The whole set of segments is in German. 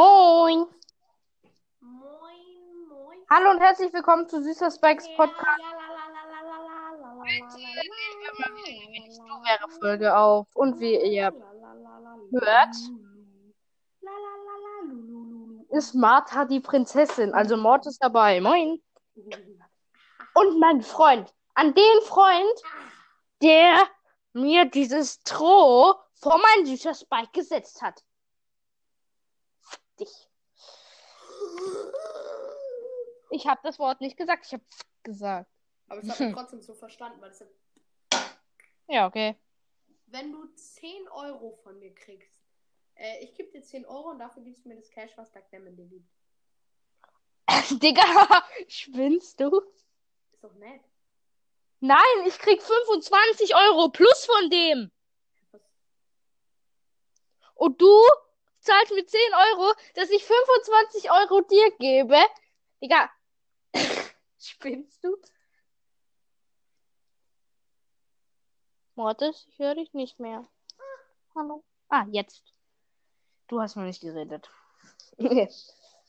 Moin! Moin, moin. Hallo und herzlich willkommen zu Süßer Spikes Podcast. Du wäre Folge auf. Und wie ihr hört, ist Martha die Prinzessin. Also Mord ist dabei. Moin! Und mein Freund. An den Freund, der mir dieses Stroh vor meinen Süßer Spike gesetzt hat. Dich. Ich habe das Wort nicht gesagt, ich habe gesagt. Aber ich habe trotzdem so verstanden, weil es Ja, okay. wenn du 10 Euro von mir kriegst, äh, ich gebe dir 10 Euro und dafür gibst du mir das Cash, was Backgammon dir gibt. Digga, spinnst du? Ist doch nett. Nein, ich krieg 25 Euro plus von dem. Und du zahlst mir 10 Euro, dass ich 25 Euro dir gebe. Digga, spinnst du? Mortis, ich höre dich nicht mehr. Hallo. Ah, jetzt. Du hast noch nicht geredet.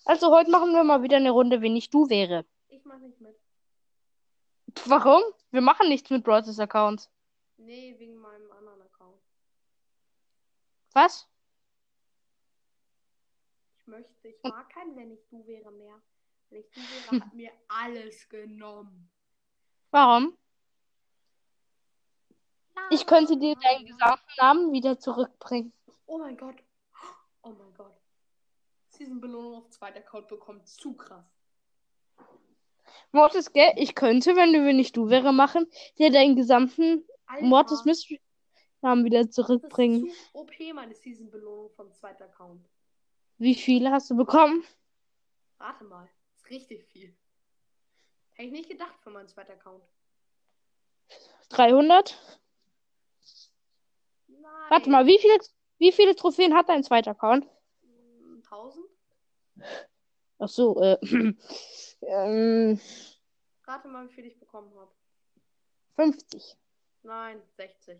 Also heute machen wir mal wieder eine Runde, wenn ich du wäre. Ich mach nicht mit. Warum? Wir machen nichts mit Brawlers Accounts. Nee, wegen meinem anderen Account. Was? Ich möchte, ich mag keinen, wenn ich du wäre mehr. Wenn ich du wäre, hat mir alles genommen. Warum? Ich könnte dir deinen gesamten Namen wieder zurückbringen. Oh mein Gott. Oh mein Gott. Season-Belohnung auf zweiter Account bekommen. Zu krass. Mortis, gell? Ich könnte, wenn du wenn ich du wäre, machen, dir deinen gesamten Alter, Mortis Mystery Namen wieder das ist zurückbringen. zu OP, meine Season-Belohnung vom zweiten Account. Wie viele hast du bekommen? Rate mal. ist richtig viel. Hätte ich nicht gedacht für meinen zweiten Account. 300? Nein. Warte mal, wie viele, wie viele Trophäen hat dein zweiter Account? 1000? Ach so, äh, ähm, Rate mal, wie viel ich bekommen habe. 50. Nein, 60.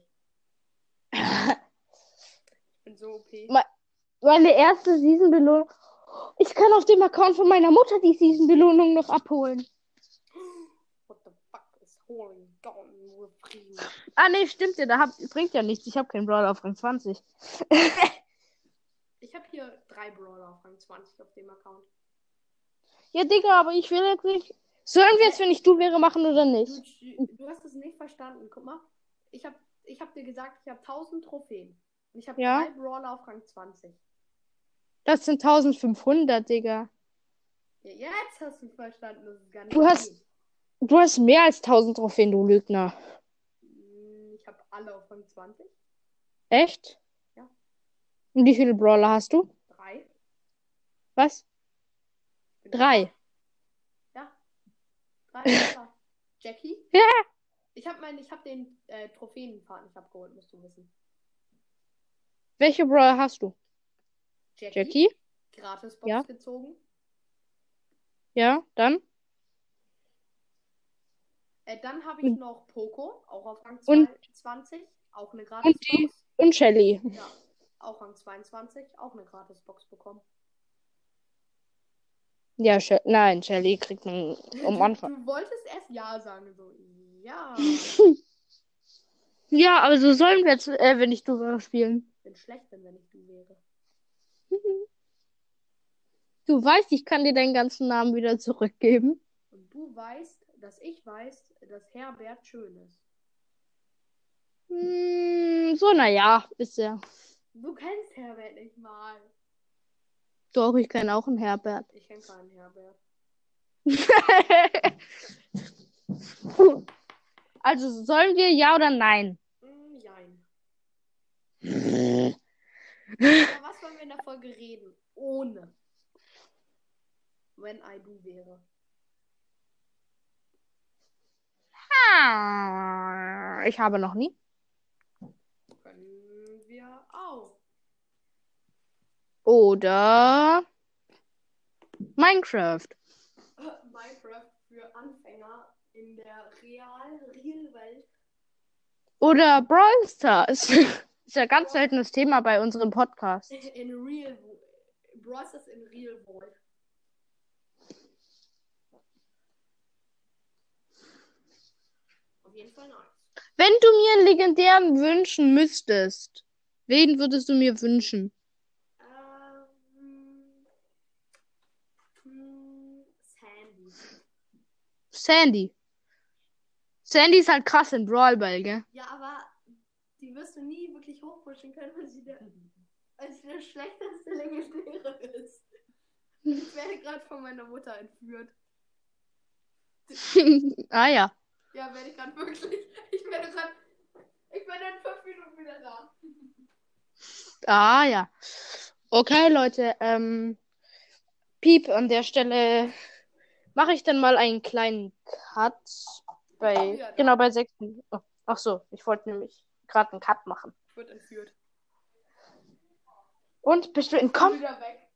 Ich bin so OP. Ma- Meine erste Season-Belohnung. Ich kann auf dem Account von meiner Mutter die Season-Belohnung noch abholen. What the fuck is with Frieden? Ah, nee, stimmt ja, da hab, bringt ja nichts. Ich habe keinen Brawler auf Rang 20. Ich habe hier drei Brawler auf Rang 20 auf dem Account. Ja, Digga, aber ich will jetzt nicht. Sollen wir jetzt, wenn ich du wäre, machen oder nicht? Du, du hast es nicht verstanden. Guck mal. Ich habe ich hab dir gesagt, ich habe 1000 Trophäen. Und ich habe Ja. drei Brawler auf Rang 20. Das sind 1500, Digga. Ja, jetzt hast du verstanden, dass es gar nicht Du hast-. Du hast mehr als 1000 Trophäen, du Lügner. Hm, Ich habe alle auf Rang 20. Echt? Ja. Und wie viele Brawler hast du? Drei. Was? Bin- Drei. Ja. Drei. Jackie? Ja. Ich habe mein, ich habe den äh, Trophäenpfad nicht abgeholt, musst du wissen. Welche Brawler hast du? Jackie? Jackie? Gratisbox Ja. gezogen. Ja, dann? Äh, dann habe ich Und- noch Poco, auch auf Rang Und- 20. Auch eine Und Gratisbox. die- Und Shelly. Ja, auch Rang 22, auch eine Gratisbox bekommen. Ja, She nein, Shelly kriegt man am Anfang. du wolltest erst Ja sagen, so. Ja. Ja, aber so sollen wir jetzt, äh, wenn ich du spielen. Bin schlecht, wenn ich du wäre. Du weißt, ich kann dir deinen ganzen Namen wieder zurückgeben. Und du weißt, dass ich weiß, dass Herbert schön ist. Hm, so, naja, ist ja. Du kennst Herbert nicht mal. Doch, ich kenne auch einen Herbert. Ich kenne keinen Herbert. also, sollen wir ja oder nein? Mm, Aber was wollen wir in der Folge reden? Ohne. Wenn I do wäre. Ah, Ich habe noch nie. Können wir auch. Oder Minecraft. Minecraft für Anfänger in der real, real Welt. Oder Brawl Stars. Ist ja ganz seltenes Thema bei unserem Podcast. In real, Bros ist in Real World. Auf jeden Fall nice. Wenn du mir einen legendären wünschen müsstest, wen würdest du mir wünschen? Ähm, hm, Sandy. Sandy. Sandy ist halt krass in Brawl Ball, gell? Ja, aber die wirst du nie wirklich hochpushen können, weil sie der, weil sie der schlechteste Legendäre ist. Ich werde gerade von meiner Mutter entführt. ah ja. Ja, werde ich gerade wirklich. Ich werde gerade. Ich bin in fünf Minuten wieder da. Ah ja. Okay, Leute. Ähm, Piep, an der Stelle mache ich dann mal einen kleinen Cut. Bei, Ja, da. genau, bei sechs Minuten. Oh, ach so, ich wollte nämlich gerade einen Cut machen. Ich wurde entführt. Und bist du Komm entkommen? wieder weg.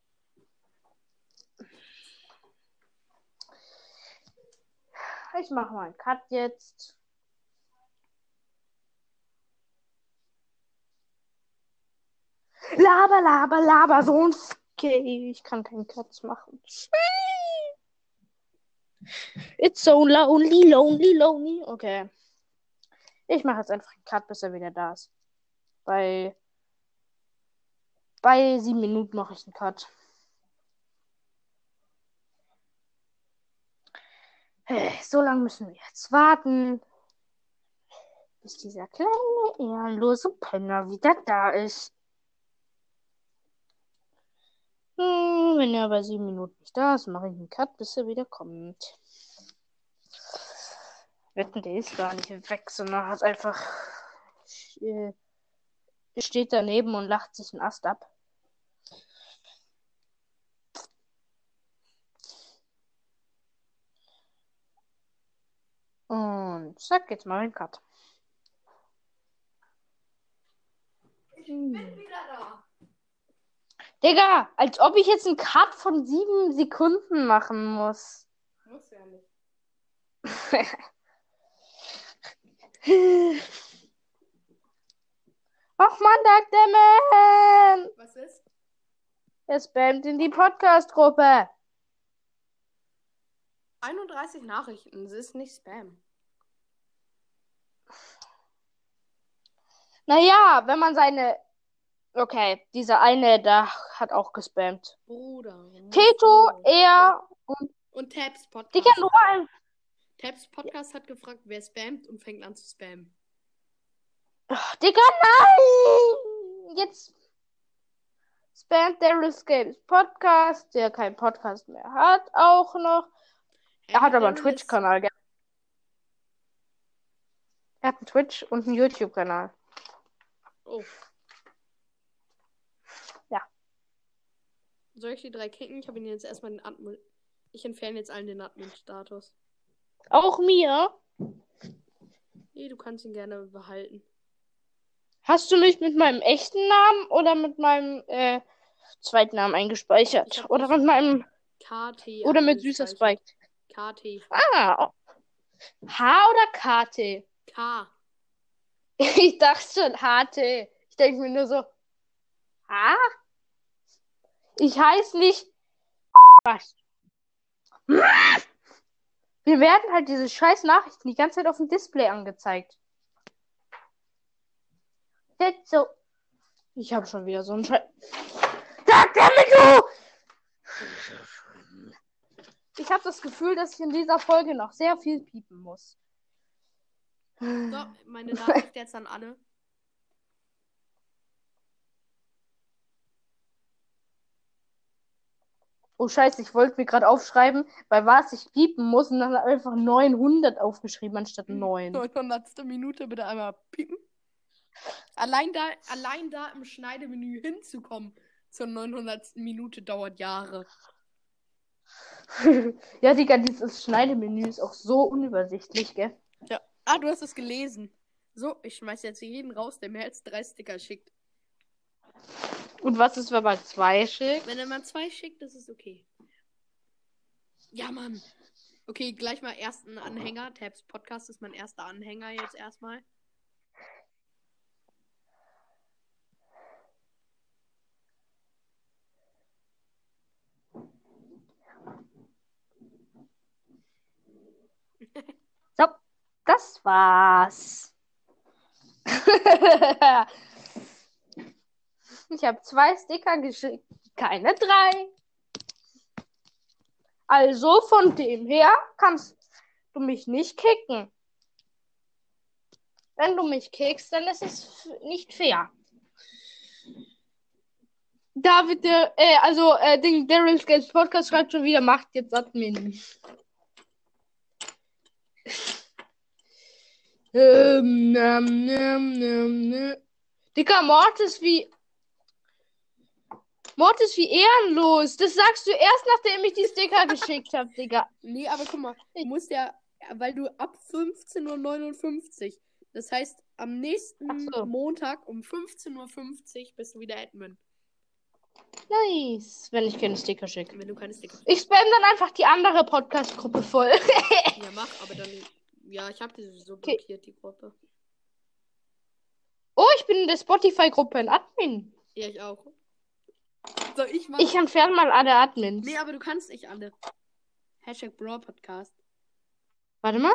Ich mache mal einen Cut jetzt. Laber, laber, laber, so ein Okay, ich kann keinen Cut machen. It's so lonely, lonely, lonely. Okay. Ich mache jetzt einfach einen Cut, bis er wieder da ist. Bei, bei sieben Minuten mache ich einen Cut. So lange müssen wir jetzt warten, bis dieser kleine, ehrenlose Penner wieder da ist. Hm, wenn er bei sieben Minuten nicht da ist, mache ich einen Cut, bis er wieder kommt. Wetten, der ist gar nicht weg, sondern hat einfach äh, steht daneben und lacht sich einen Ast ab. Und zack, jetzt mal einen Cut. Ich bin wieder da. Digga, als ob ich jetzt einen Cut von sieben Sekunden machen muss. Muss ja nicht. Och man, Doug Damon! Was ist? Er spammt in die Podcast-Gruppe. 31 Nachrichten. Das ist nicht Spam. Naja, wenn man seine. Okay, dieser eine da hat auch gespammt. Bruder. Teto, er und. Und Tabs Podcast. Digga, nur ein. Tabs Podcast hat gefragt, wer spammt und fängt an zu spammen. Ach, Digga, nein! Jetzt spammt Daryl's Games Podcast, der keinen Podcast mehr hat, auch noch. Er hat aber einen Twitch-Kanal, gell? Er hat einen Twitch- und einen YouTube-Kanal. Oh. Ja. Soll ich die drei kicken? Ich habe ihn jetzt erstmal den Admin. Ich entferne jetzt allen den Admin-Status. Auch mir. Nee, du kannst ihn gerne behalten. Hast du mich mit meinem echten Namen oder mit meinem äh, zweiten Namen Ich eingespeichert? Oder mit meinem. KT. Oder mit süßer. Spike? KT. Ah. H oder KT? K. Ich dachte schon HT. Ich denke mir nur so. H? Ich heiße nicht. Was? Wir werden halt diese scheiß Nachrichten die ganze Zeit auf dem Display angezeigt. Jetzt so. Ich habe schon wieder so einen Scheiß. Ich habe das Gefühl, dass ich in dieser Folge noch sehr viel piepen muss. So, meine Nachricht jetzt an alle. Oh Scheiße, ich wollte mir gerade aufschreiben, bei was ich piepen muss und dann einfach 900 aufgeschrieben anstatt 9. 900. Minute bitte einmal piepen. Allein da, allein da im Schneidemenü hinzukommen zur 900. Minute dauert Jahre. ja, Digga, dieses Schneidemenü ist auch so unübersichtlich, gell? Ja. Ah, du hast es gelesen. So, ich schmeiß jetzt jeden raus, der mehr als drei Sticker schickt. Und was ist, wenn man zwei schickt? Wenn man zwei schickt, das ist okay. Ja, Mann. Okay, gleich mal ersten Anhänger. Tabs Podcast ist mein erster Anhänger jetzt erstmal. So, das war's. ich habe zwei Sticker geschickt, keine drei. Also von dem her kannst du mich nicht kicken. Wenn du mich kickst, dann ist es nicht fair. David, der, äh, also, äh, den Daryl's Games Podcast schreibt schon wieder, macht jetzt Admin. Ähm, ähm, ähm, ähm, ähm. Dicker, Mord ist wie. Mord ist wie ehrenlos. Das sagst du erst, nachdem ich die Sticker geschickt habe, Digga. Nee, aber guck mal, du musst ja, weil du ab 15.59 Uhr, das heißt, am nächsten so. Montag um 15.50 Uhr bist du wieder Admin. Nice, wenn ich keine Sticker schicke. Wenn du keine Sticker Ich spam dann einfach die andere Podcast-Gruppe voll. Ja, mach, aber dann. Ja, ich habe die sowieso Okay. blockiert, die Gruppe. oh, ich bin in der Spotify-Gruppe ein Admin. Ja, ich auch. Soll ich mal. Ich entferne mal alle Admins. Nee, aber du kannst nicht alle. Hashtag Brawl Podcast. Warte mal.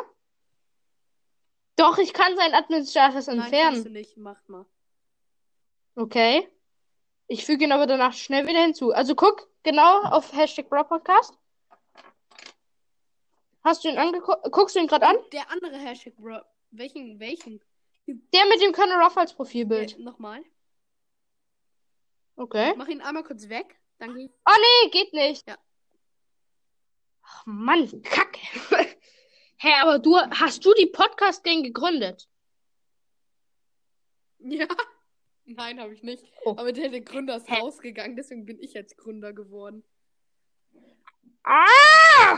Doch, ich kann seinen Admin-Status Nein, kannst du entfernen. nicht. Mach mal. Okay. Ich füge ihn aber danach schnell wieder hinzu. Also guck genau auf Hashtag Brawl Podcast. Hast du ihn angeguckt? Guckst du ihn gerade an? Der andere Hashtag Brawl. Welchen? Welchen? Der mit dem Colonel Ruff als Profilbild. Ja, Nochmal. Okay. Mach ihn einmal kurz weg. Dann geh. Oh nee, geht nicht. Ja. Ach Mann, Kacke. Hä, aber du, hast du die Podcast-Gang gegründet? Ja. Nein, habe ich nicht. Oh. Aber der, der Gründer ist Hä? rausgegangen, deswegen bin ich jetzt Gründer geworden. Ah!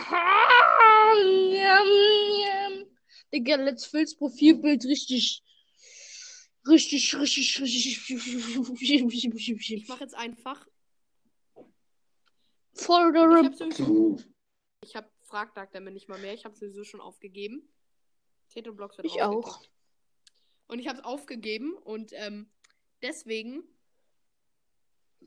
Njam, njam. Digga, Let's Fills Profilbild richtig. Richtig, richtig, richtig. Ich mache jetzt einfach. Voll Ich der. Ich habe Fragtag damit nicht mal mehr. Ich habe sowieso schon aufgegeben. Tato Blocks wird Ich auch. Und ich habe es aufgegeben und ähm, deswegen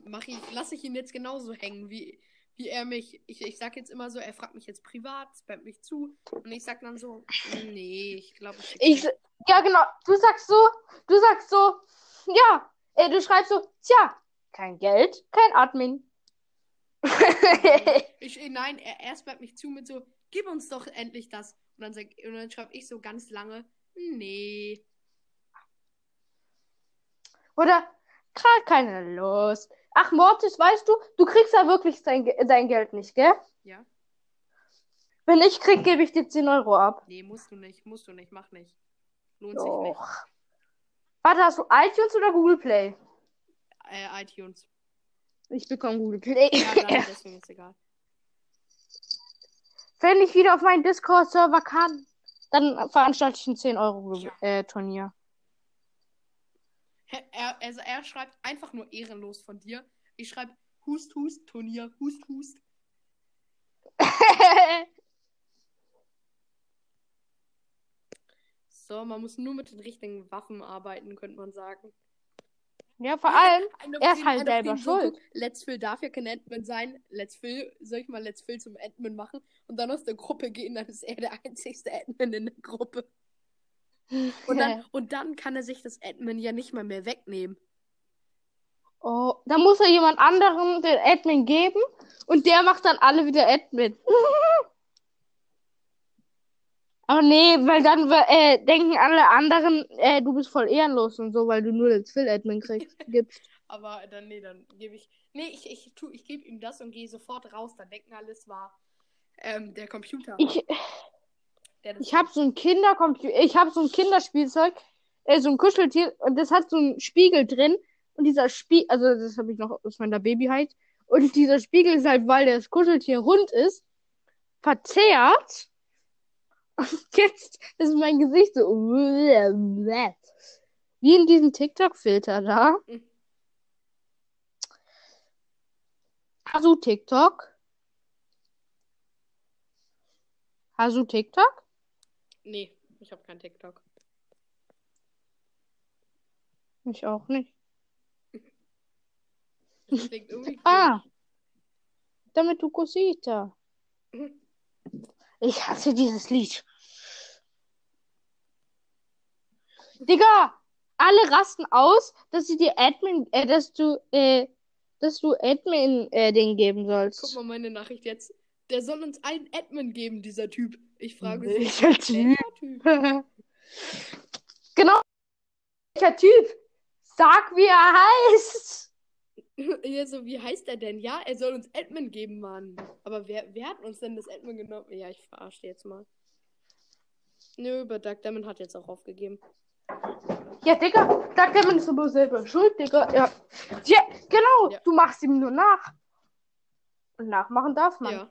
mache ich, lasse ich ihn jetzt genauso hängen, wie, wie er mich. Ich, ich sag jetzt immer so, er fragt mich jetzt privat, spammt mich zu und ich sag dann so, nee, ich glaube, ich, Ich, ja, genau. Du sagst so, du sagst so, ja. Äh, du schreibst so, tja, kein Geld, kein Admin. ich nein, er, er spammt mich zu mit so, gib uns doch endlich das. Und dann sag, und dann schreibe ich so ganz lange, nee. Oder gerade keine Lust. Ach, Mortis, weißt du, du kriegst ja wirklich dein, dein Geld nicht, gell? Ja? Wenn ich krieg, gebe ich dir 10 Euro ab. Nee, musst du nicht, musst du nicht, mach nicht. Lohnt sich nicht. Doch. Warte, hast du iTunes oder Google Play? Äh, iTunes. Ich bekomme Google Play. Ja, dann, deswegen ist egal. Wenn ich wieder auf meinen Discord-Server kann, dann veranstalte ich ein 10 Euro Ja. äh, Turnier. Hä, Er, also er schreibt einfach nur ehrenlos von dir. Ich schreibe Hust, Hust, Turnier, Hust, Hust. So, man muss nur mit den richtigen Waffen arbeiten, könnte man sagen. ja, vor allem, Er ist halt selber schuld. guck, Let's Phil darf ja kein Admin sein. Let's Phil, soll ich mal Let's Phil zum Admin machen und dann aus der Gruppe gehen, dann ist er der einzigste Admin in der Gruppe. Und dann, und dann kann er sich das Admin ja nicht mal mehr wegnehmen. oh, dann muss er jemand anderen den Admin geben und der macht dann alle wieder Admin. Aber nee, weil dann äh, denken alle anderen, äh, du bist voll ehrenlos und so, weil du nur Let's Phil Admin kriegst, gibst. Aber dann, nee, dann gebe ich. Nee, ich, ich, tu, ich gebe ihm das und gehe sofort raus. Dann denken alle, es war ähm, der Computer. Ich, ich habe so ein Kindercomputer, ich habe so ein Kinderspielzeug, äh, so ein Kuscheltier und das hat so einen Spiegel drin und dieser Spiegel, also das habe ich noch aus meiner Babyheit und dieser Spiegel ist halt, weil das Kuscheltier rund ist, verzerrt. Und jetzt ist mein Gesicht so wie in diesem TikTok-Filter da. Mhm. Hast du TikTok? Hast du TikTok? Nee, ich habe kein TikTok. Ich auch nicht. Das. Ah! Damit du Cosita. Ich hasse dieses Lied. Digga, alle rasten aus, dass sie dir Admin, äh, dass du, äh, dass du Admin äh, den geben sollst. Guck mal meine Nachricht jetzt. Der soll uns einen Admin geben, dieser Typ. Ich frage Welcher so. Typ? Welcher Typ? genau. Welcher Typ? Sag, wie er heißt. Ja, so, wie heißt er denn? Ja, er soll uns Admin geben, Mann. Aber wer, wer hat uns denn das Admin genommen? Ja, ich verarsche jetzt mal. Nö, aber Doug Damon hat jetzt auch aufgegeben. Ja, Digga, kann man es aber selber schuld, Digga. Ja. ja, genau. Ja. Du machst ihm nur nach. Und nachmachen darf man. Ja.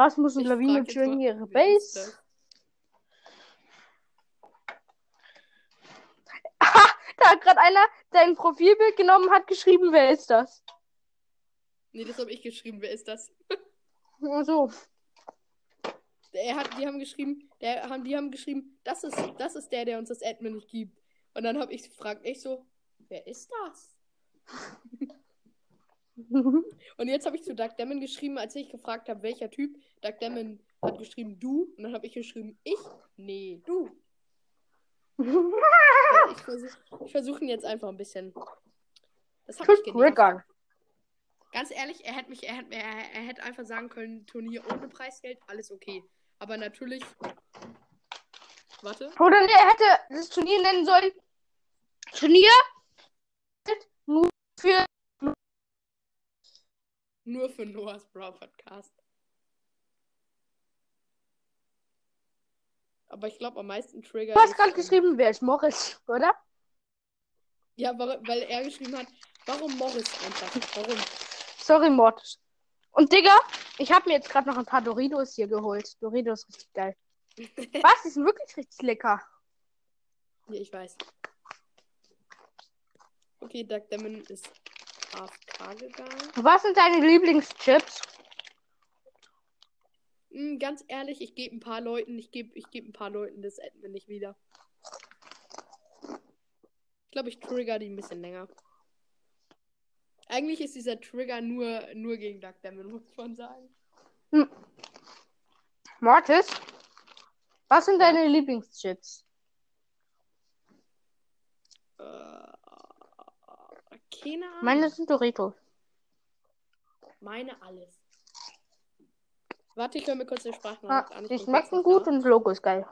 Rasmus und Lawine mal, ihre Base. das? Da hat gerade einer dein Profilbild genommen hat geschrieben, wer ist das? Nee, das habe ich geschrieben. Wer ist das? Ach So. Er hat, die haben geschrieben, der, haben, die haben geschrieben, das ist, das ist der, der uns das Admin nicht gibt. Und dann habe ich gefragt, ich so, wer ist das? Und jetzt habe ich zu Doug Damon geschrieben, als ich gefragt habe, welcher Typ. Doug Damon hat geschrieben, du. Und dann habe ich geschrieben, ich? Nee, du. Ich versuche versuch ihn jetzt einfach ein bisschen. Das hat mich genervt. Ganz ehrlich, er hätte mich, er hätte, er, er hätte einfach sagen können, Turnier ohne Preisgeld, alles okay. Aber natürlich. Warte. Oder er hätte das Turnier nennen sollen. Turnier nur. Nur für Noahs Brawl Podcast. Aber ich glaube, am meisten Trigger. Du hast gerade geschrieben, wer ist Morris, oder? Ja, weil, er geschrieben hat, warum Morris einfach? Warum? Sorry, Mortis. Und Digga, ich habe mir jetzt gerade noch ein paar Doritos hier geholt. Doritos richtig geil. Was? Die sind wirklich richtig lecker. Ja, ich weiß. Okay, Doug Damon ist AFK gegangen. Was sind deine Lieblingschips? Hm, ganz ehrlich, ich gebe ein paar Leuten, ich gebe ich geb ein paar Leuten das Admin nicht wieder. Ich glaube, ich trigger die ein bisschen länger. Eigentlich ist dieser Trigger nur, nur gegen Doug Damon, muss man sagen. Mortis? Was sind deine Lieblingschips? Äh, keine Ahnung. Meine sind Doritos. Meine alles. Warte, ich höre mir kurz den Ah, Sprachnachricht an. Ich die schmecken gut und das Logo ist geil.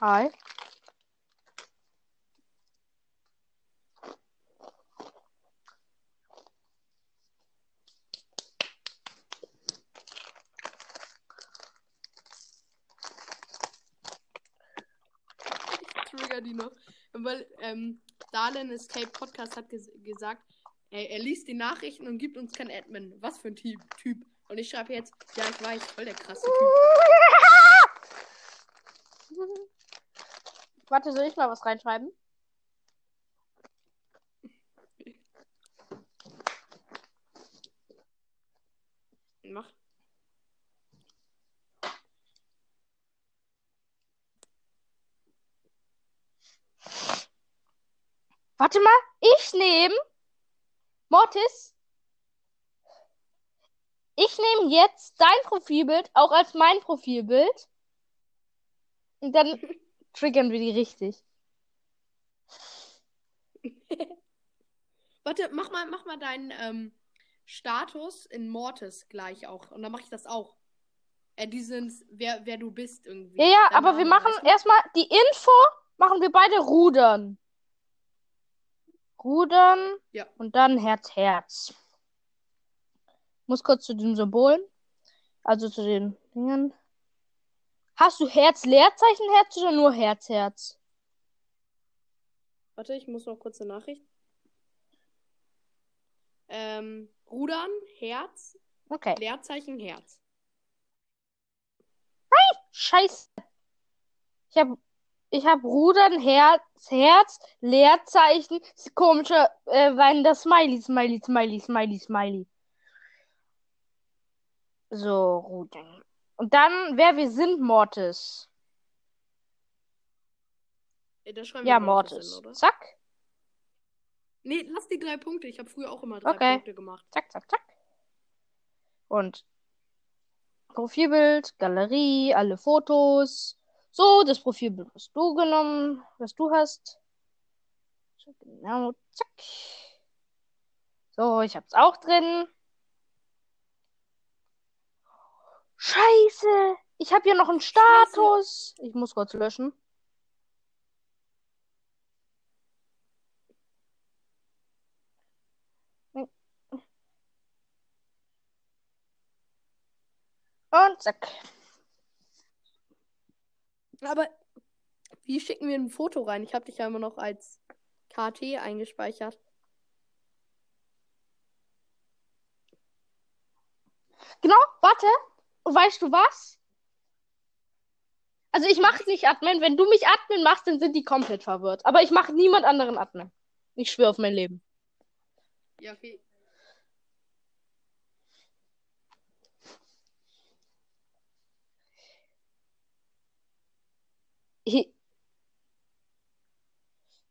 Hi. Ich trigger die noch. Weil, ähm, Darlen ist Tape Podcast hat ges gesagt, er, er liest die Nachrichten und gibt uns kein Admin. Was für ein Typ. typ. Und ich schreibe jetzt, ja, ich weiß, voll der krasse Typ. Warte, soll ich mal was reinschreiben? Mach. Warte mal, ich nehme Mortis. Ich nehme jetzt dein Profilbild auch als mein Profilbild. Und dann triggern wir die richtig. Warte, mach mal, mach mal deinen ähm, Status in Mortis gleich auch. Und dann mache ich das auch. Äh, diesen, wer, wer du bist irgendwie. Ja, ja, Dein aber wir machen weißt du? erstmal die Info, machen wir beide Rudern. Rudern Ja. und dann Herz, Herz. Muss kurz zu den Symbolen. Also zu den Dingen. Hast du Herz, Leerzeichen, Herz oder nur Herz, Herz? Warte, ich muss noch kurz eine Nachricht. Ähm, Rudern, Herz, Okay. Leerzeichen, Herz. Scheiße. Ich hab, ich hab Rudern, Herz, Herz, Leerzeichen, komischer, äh, das Smiley, Smiley, Smiley, Smiley, Smiley. So, Rudern. Und dann, wer wir sind, Mortis. Ja, Mortis hin? Zack. Nee, lass die drei Punkte. Ich habe früher auch immer drei Okay. Punkte gemacht. Zack, zack, zack. Und Profilbild, Galerie, alle Fotos. So, das Profilbild, was du genommen, was du hast. Genau, zack. So, ich hab's auch drin. Scheiße. Ich habe hier noch einen Status. Ich muss kurz löschen. Und zack. Aber wie schicken wir ein Foto rein? Ich habe dich ja immer noch als KT eingespeichert. Genau, warte. Und weißt du was? Also ich mache nicht Admin. Wenn du mich Admin machst, dann sind die komplett verwirrt. Aber ich mache niemand anderen Admin. Ich schwöre auf mein Leben. Ja, okay.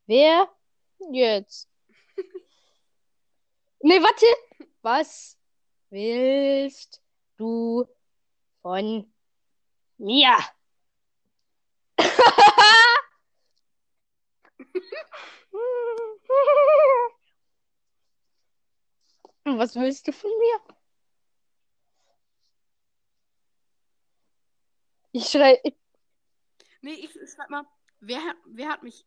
Wer jetzt? Nee, warte. Was willst du von mir? Was willst du von mir? Ich schrei. Nee, ich schreib mal, wer, hat- wer hat mich.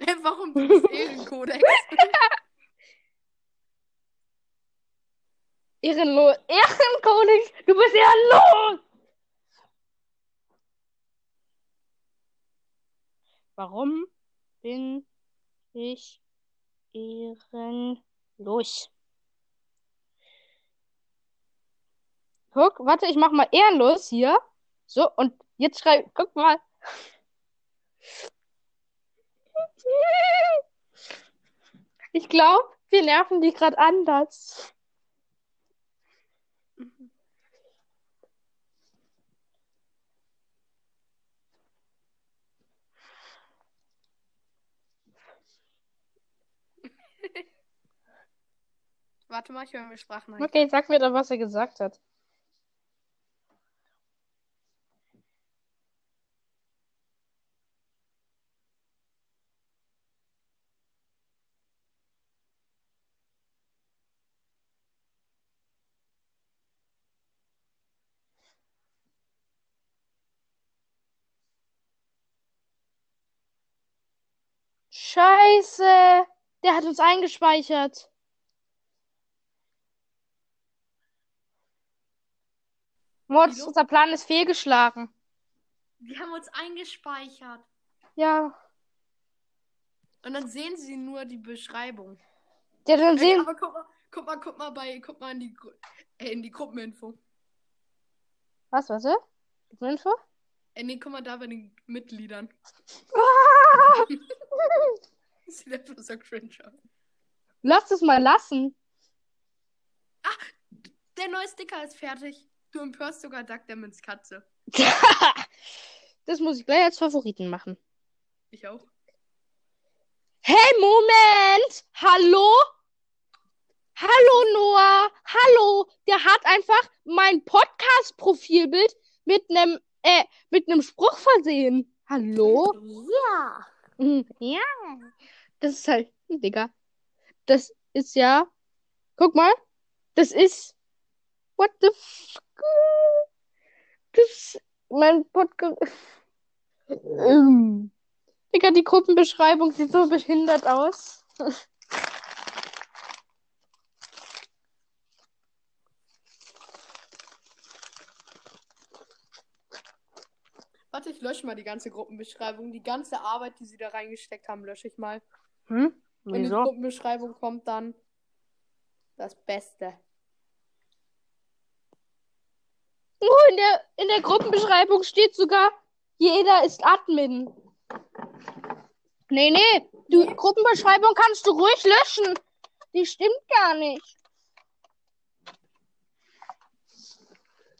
Warum bist Ehrenkodex? ehrenlos. Ehrenkodex. Du bist ehrenlos. Warum bin ich ehrenlos? Guck, warte, ich mach mal ehrenlos hier. So, und jetzt schreib, guck mal. Ich glaube, wir nerven die gerade anders. Warte mal, ich höre mir Sprachen Okay, sag mir doch, was er gesagt hat. Scheiße, der hat uns eingespeichert. Milo? unser Plan ist fehlgeschlagen. Die haben uns eingespeichert. Ja. Und dann sehen sie nur die Beschreibung. Ja, dann Ey, sehen. aber guck mal, guck mal, guck mal bei, guck mal in die, Gru- äh, in die Gruppeninfo. Was, was? äh? Info? Äh, nee, guck mal da bei den Mitgliedern. Sieht einfach so cringe aus. Lass es mal lassen. Der neue Sticker ist fertig. Du empörst sogar Duck Demons Katze. Das muss ich gleich als Favoriten machen. Ich auch. Hey, Moment! Hallo? Hallo, Noah! Hallo! Der hat einfach mein Podcast-Profilbild mit einem äh, mit einem Spruch versehen. Hallo? Ja. Mhm, Ja. Das ist halt, Digga. Das ist ja. Guck mal. Das ist. What the fuck? Das. Mein Podcast. Ähm. Digga, die Gruppenbeschreibung sieht so behindert aus. ich lösche mal die ganze Gruppenbeschreibung. Die ganze Arbeit, die sie da reingesteckt haben, lösche ich mal. Hm? Wenn die Wieso? Gruppenbeschreibung kommt, dann das Beste. Oh, in der, in der Gruppenbeschreibung steht sogar, jeder ist Admin. Nee, nee. Die Gruppenbeschreibung kannst du ruhig löschen. Die stimmt gar nicht.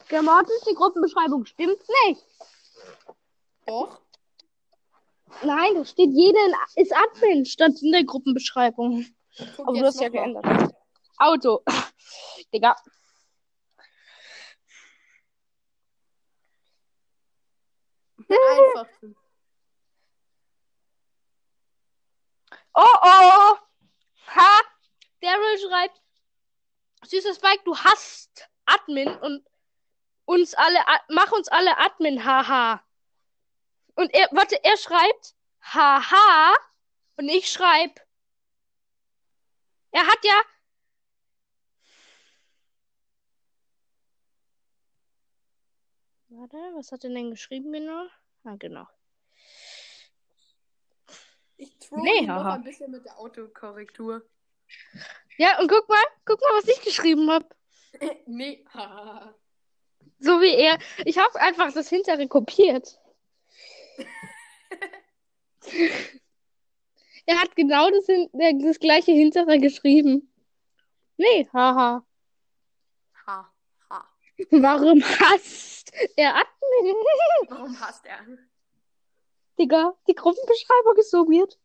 Gemordet, die Gruppenbeschreibung stimmt nicht. Doch. Nein, da steht jeder in- ist Admin, stand in der Gruppenbeschreibung. Guck Aber du hast ja mal. geändert. Auto. Digga. Einfach. Oh oh. Ha. Daryl schreibt, süßer Spike, du hast Admin und uns alle, mach uns alle Admin, haha. Und er, warte, er schreibt, haha. Und ich schreib, er hat ja, warte, was hat er denn geschrieben genau? Ah, genau. Ich troll Nee, noch ein bisschen mit der Autokorrektur. Ja, und guck mal, guck mal, was ich geschrieben habe. nee, haha. So wie er. Ich habe einfach das hintere kopiert. er hat genau das, der, das gleiche hintere geschrieben. Nee, haha. Ha, ha. Warum hasst er Admin? Warum hasst er? Digga, die Gruppenbeschreibung ist so weird.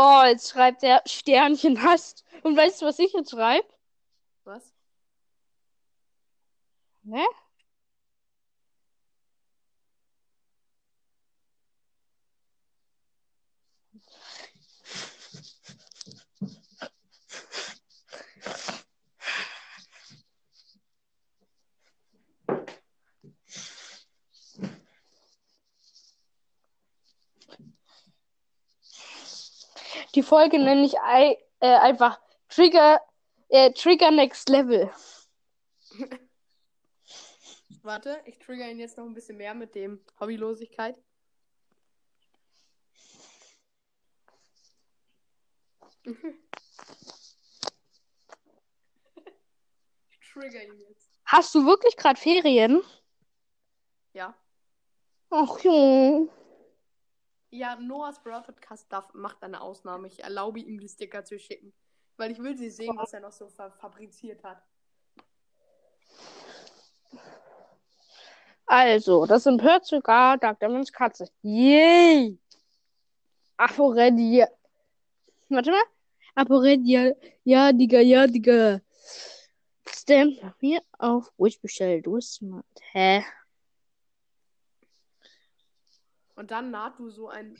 Oh, jetzt schreibt er Sternchen hasst. Und weißt du, was ich jetzt schreibe? Was? Ne? Die Folge nenne ich äh, einfach Trigger, äh, Trigger Next Level. Warte, ich trigger ihn jetzt noch ein bisschen mehr mit dem Hobbylosigkeit. ich trigger ihn jetzt. Hast du wirklich gerade Ferien? Ja. Ach Junge. Ja, Noahs Brawl Podcast darf, macht eine Ausnahme. Ich erlaube ihm, die Sticker zu schicken. Weil ich will sie sehen, was er noch so fa fabriziert hat. Also, das empört sogar Dark Demons Katze. Yay! Aporedia. Warte mal. Aporedia. Ja, Digga, ja, Digga. Stamp mir auf ruhig bestellt. Du smart. Hä? Und dann naht du so ein.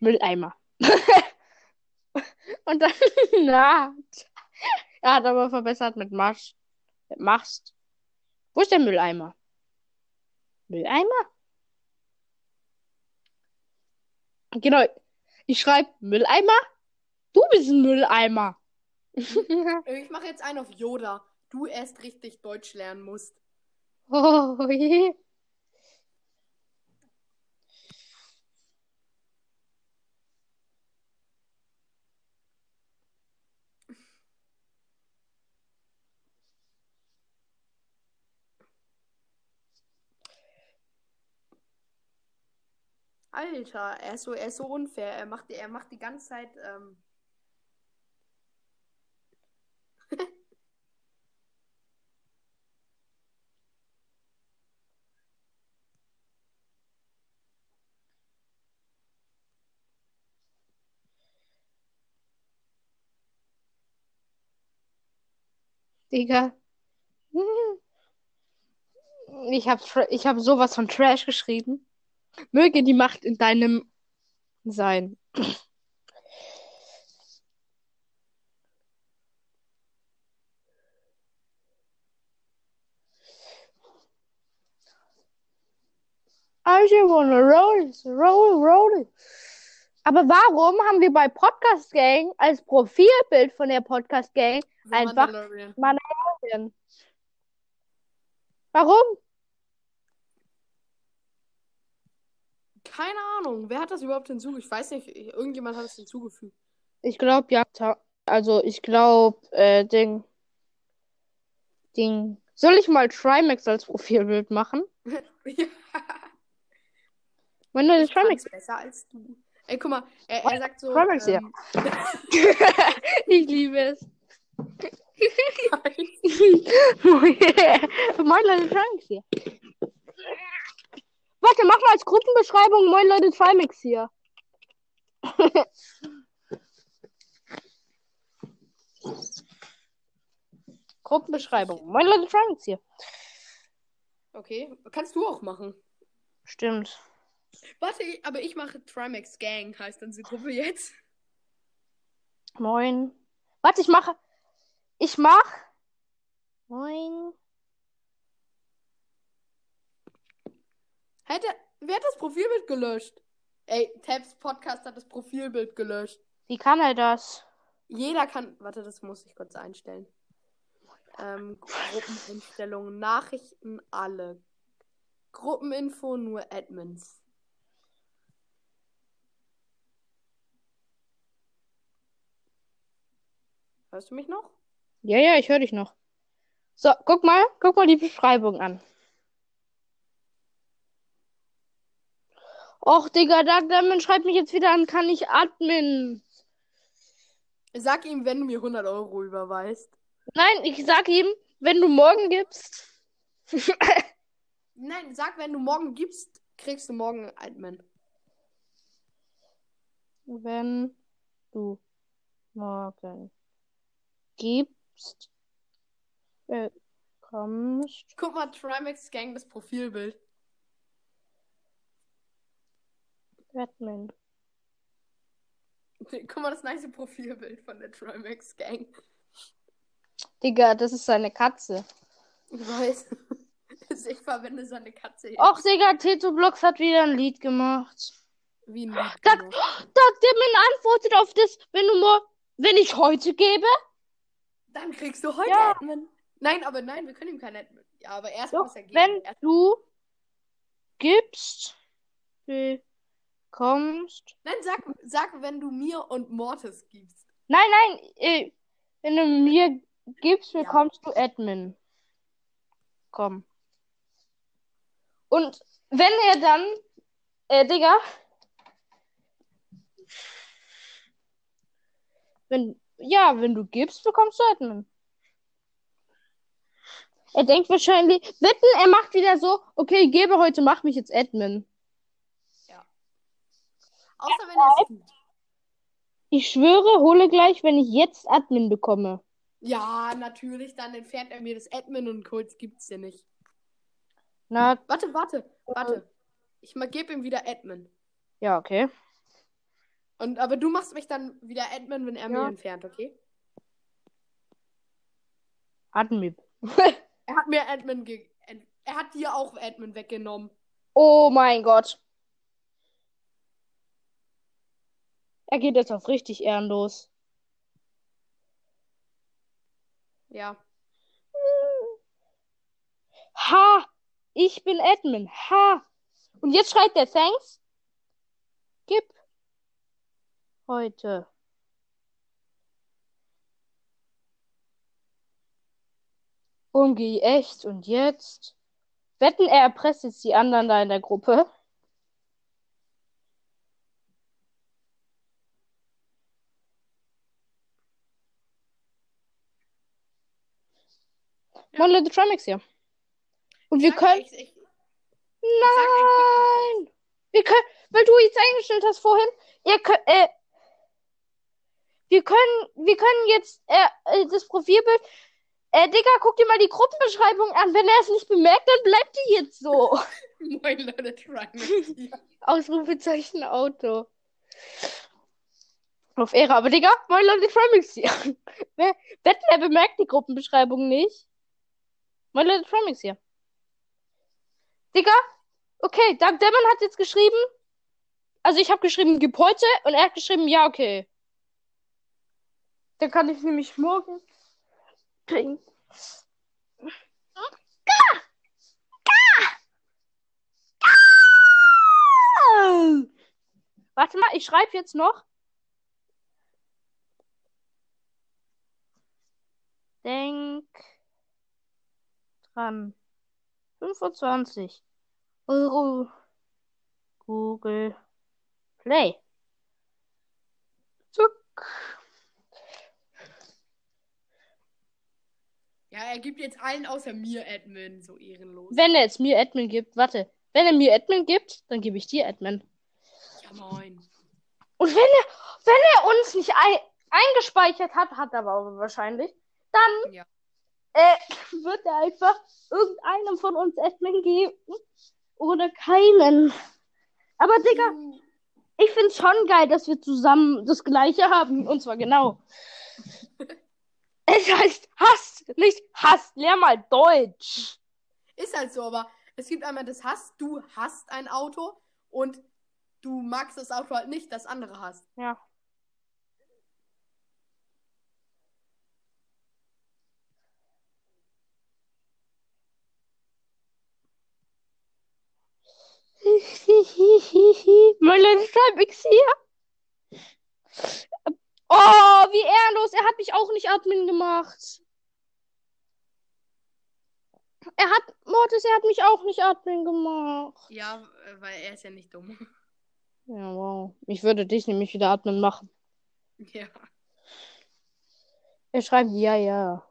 Mülleimer. Und dann naht. Er hat aber verbessert mit Marsch. Mit Machst. Wo ist der Mülleimer? Mülleimer? Genau. Ich schreibe Mülleimer. Du bist ein Mülleimer. Ich mache jetzt einen auf Yoda. Du erst richtig Deutsch lernen musst. oh je. Alter, er ist so, er ist so unfair. Er macht, er macht die ganze Zeit. Ähm... Digga. Ich hab, Tra- ich hab sowas von Trash geschrieben. Möge die Macht in deinem sein. I just wanna roll, it, roll, roll. it. Aber warum haben wir bei Podcast Gang als Profilbild von der Podcast Gang The Einfach- Mandalorian. Mandalorian? Warum? Keine Ahnung. Wer hat das überhaupt hinzugefügt? Ich weiß nicht. Irgendjemand hat es hinzugefügt. Ich glaube, ja. Also, ich glaube, äh, Ding. Ding. Soll ich mal Trimax als Profilbild machen? ja. Wenn du den Trimax. besser als du. Ey, guck mal. Er, er sagt so. Trimax, ja. ähm, ich liebe es. Moin Leute, Trimax hier. Warte, mach mal als Gruppenbeschreibung Moin Leute, Trimax hier. Gruppenbeschreibung. Moin Leute, Trimax hier. Okay, kannst du auch machen. Stimmt. Warte, aber ich mache Trimax Gang, heißt dann die Gruppe jetzt. Moin. Warte, ich mache. Ich mach. Moin. Hätte, wer hat das Profilbild gelöscht? Ey, Tabs Podcast hat das Profilbild gelöscht. Wie kann er das? Jeder kann. Warte, das muss ich kurz einstellen. Ähm, Gruppeneinstellungen, Nachrichten, alle. Gruppeninfo, nur Admins. Hörst du mich noch? Ja, ja, ich höre dich noch. So, guck mal, guck mal die Beschreibung an. Och, Digga, Dark Diamond schreibt mich jetzt wieder an, kann ich admin? Sag ihm, wenn du mir 100 Euro überweist. Nein, ich sag ihm, wenn du morgen gibst. Nein, sag, wenn du morgen gibst, kriegst du morgen Admin. wenn du morgen gibst, bekommst Guck mal, Trimax Gang, das Profilbild. Admin. Guck mal, das nice Profilbild von der Trimax Gang. Digga, das ist seine Katze. Ich weiß. Ich verwende seine Katze. Och, Digga, Teto Blocks hat wieder ein Lied gemacht. Wie ein Lied Da- gemacht. Dark Diamond antwortet auf das, wenn du mor wenn ich heute gebe. Dann kriegst du heute Ja. Admin. Nein, aber nein, wir können ihm kein Admin. Ja, aber erst Doch, muss er geben. wenn Erst- du gibst, bekommst. Nein, sag, sag, wenn du mir und Mortis gibst. Nein, nein, äh, wenn du mir gibst, Ja. bekommst du Admin. Komm. Und wenn er dann, äh, Digga. Wenn, ja, wenn du gibst, bekommst du Admin. Er denkt wahrscheinlich, wetten, er macht wieder so, okay, gebe heute, mach mich jetzt Admin. Außer wenn er es tut. Ich schwöre, hole gleich, wenn ich jetzt Admin bekomme. Ja, natürlich, dann entfernt er mir das Admin und kurz gibt's dir nicht. Na, Warte, warte, warte. Ich mal gebe ihm wieder Admin. ja, okay. Und, aber du machst mich dann wieder Admin, wenn er Ja. mir entfernt, okay? Admin. Er hat mir Admin ge Er hat dir auch Admin weggenommen. Oh mein Gott. Er geht jetzt auf richtig ehrenlos. Ja. Ha! Ich bin Admin. Ha! Und jetzt schreit der Thanks. Gib. Heute. Umgeh echt und jetzt. Wetten, er erpresst jetzt die anderen da in der Gruppe. Ja. Trimax hier. Und wir können. Ich, ich, Nein! Wir können, weil du jetzt eingestellt hast vorhin, ihr könnt, äh, wir können, wir können jetzt, äh, äh, das Profilbild, äh, Digga, guck dir mal die Gruppenbeschreibung an. Wenn er es nicht bemerkt, dann bleibt die jetzt so. Moin Leute, Trimax hier. Ausrufezeichen Auto. Auf Ehre, aber Digga, moin Leute, Trimix hier. Wer, wetten, er bemerkt die Gruppenbeschreibung nicht. Moin Leute, Trimix hier. Digga, okay, Doug Demon hat jetzt geschrieben, also ich habe geschrieben, gib heute und er hat geschrieben, ja, okay. Dann kann ich nämlich morgen kriegen. Warte mal, ich schreibe jetzt noch. Denk dran. 25 Euro. Google Play. Zuck. Ja, er gibt jetzt allen außer mir Admin, so ehrenlos. Wenn er jetzt mir Admin gibt, warte. Wenn er mir Admin gibt, dann gebe ich dir Admin. Ja, moin. Und wenn er, wenn er uns nicht ein, eingespeichert hat, hat er aber wahrscheinlich, dann Ja. Äh, wird er einfach irgendeinem von uns Admin geben oder keinen. Aber Digga, ich find's schon geil, dass wir zusammen das gleiche haben. Und zwar genau. Es heißt Hass, nicht Hass. Lehr mal Deutsch. Ist halt so, aber es gibt einmal das Hass, du hast ein Auto und du magst das Auto halt nicht, das andere hast. Ja. mein letzter Elixier. Oh, wie ehrlos. Er hat mich auch nicht Admin gemacht. Er hat, Mortis, er hat mich auch nicht Admin gemacht. Ja, weil er ist ja nicht dumm. Ja, wow. Ich würde dich nämlich wieder Admin machen. Ja. Er schreibt, ja, ja.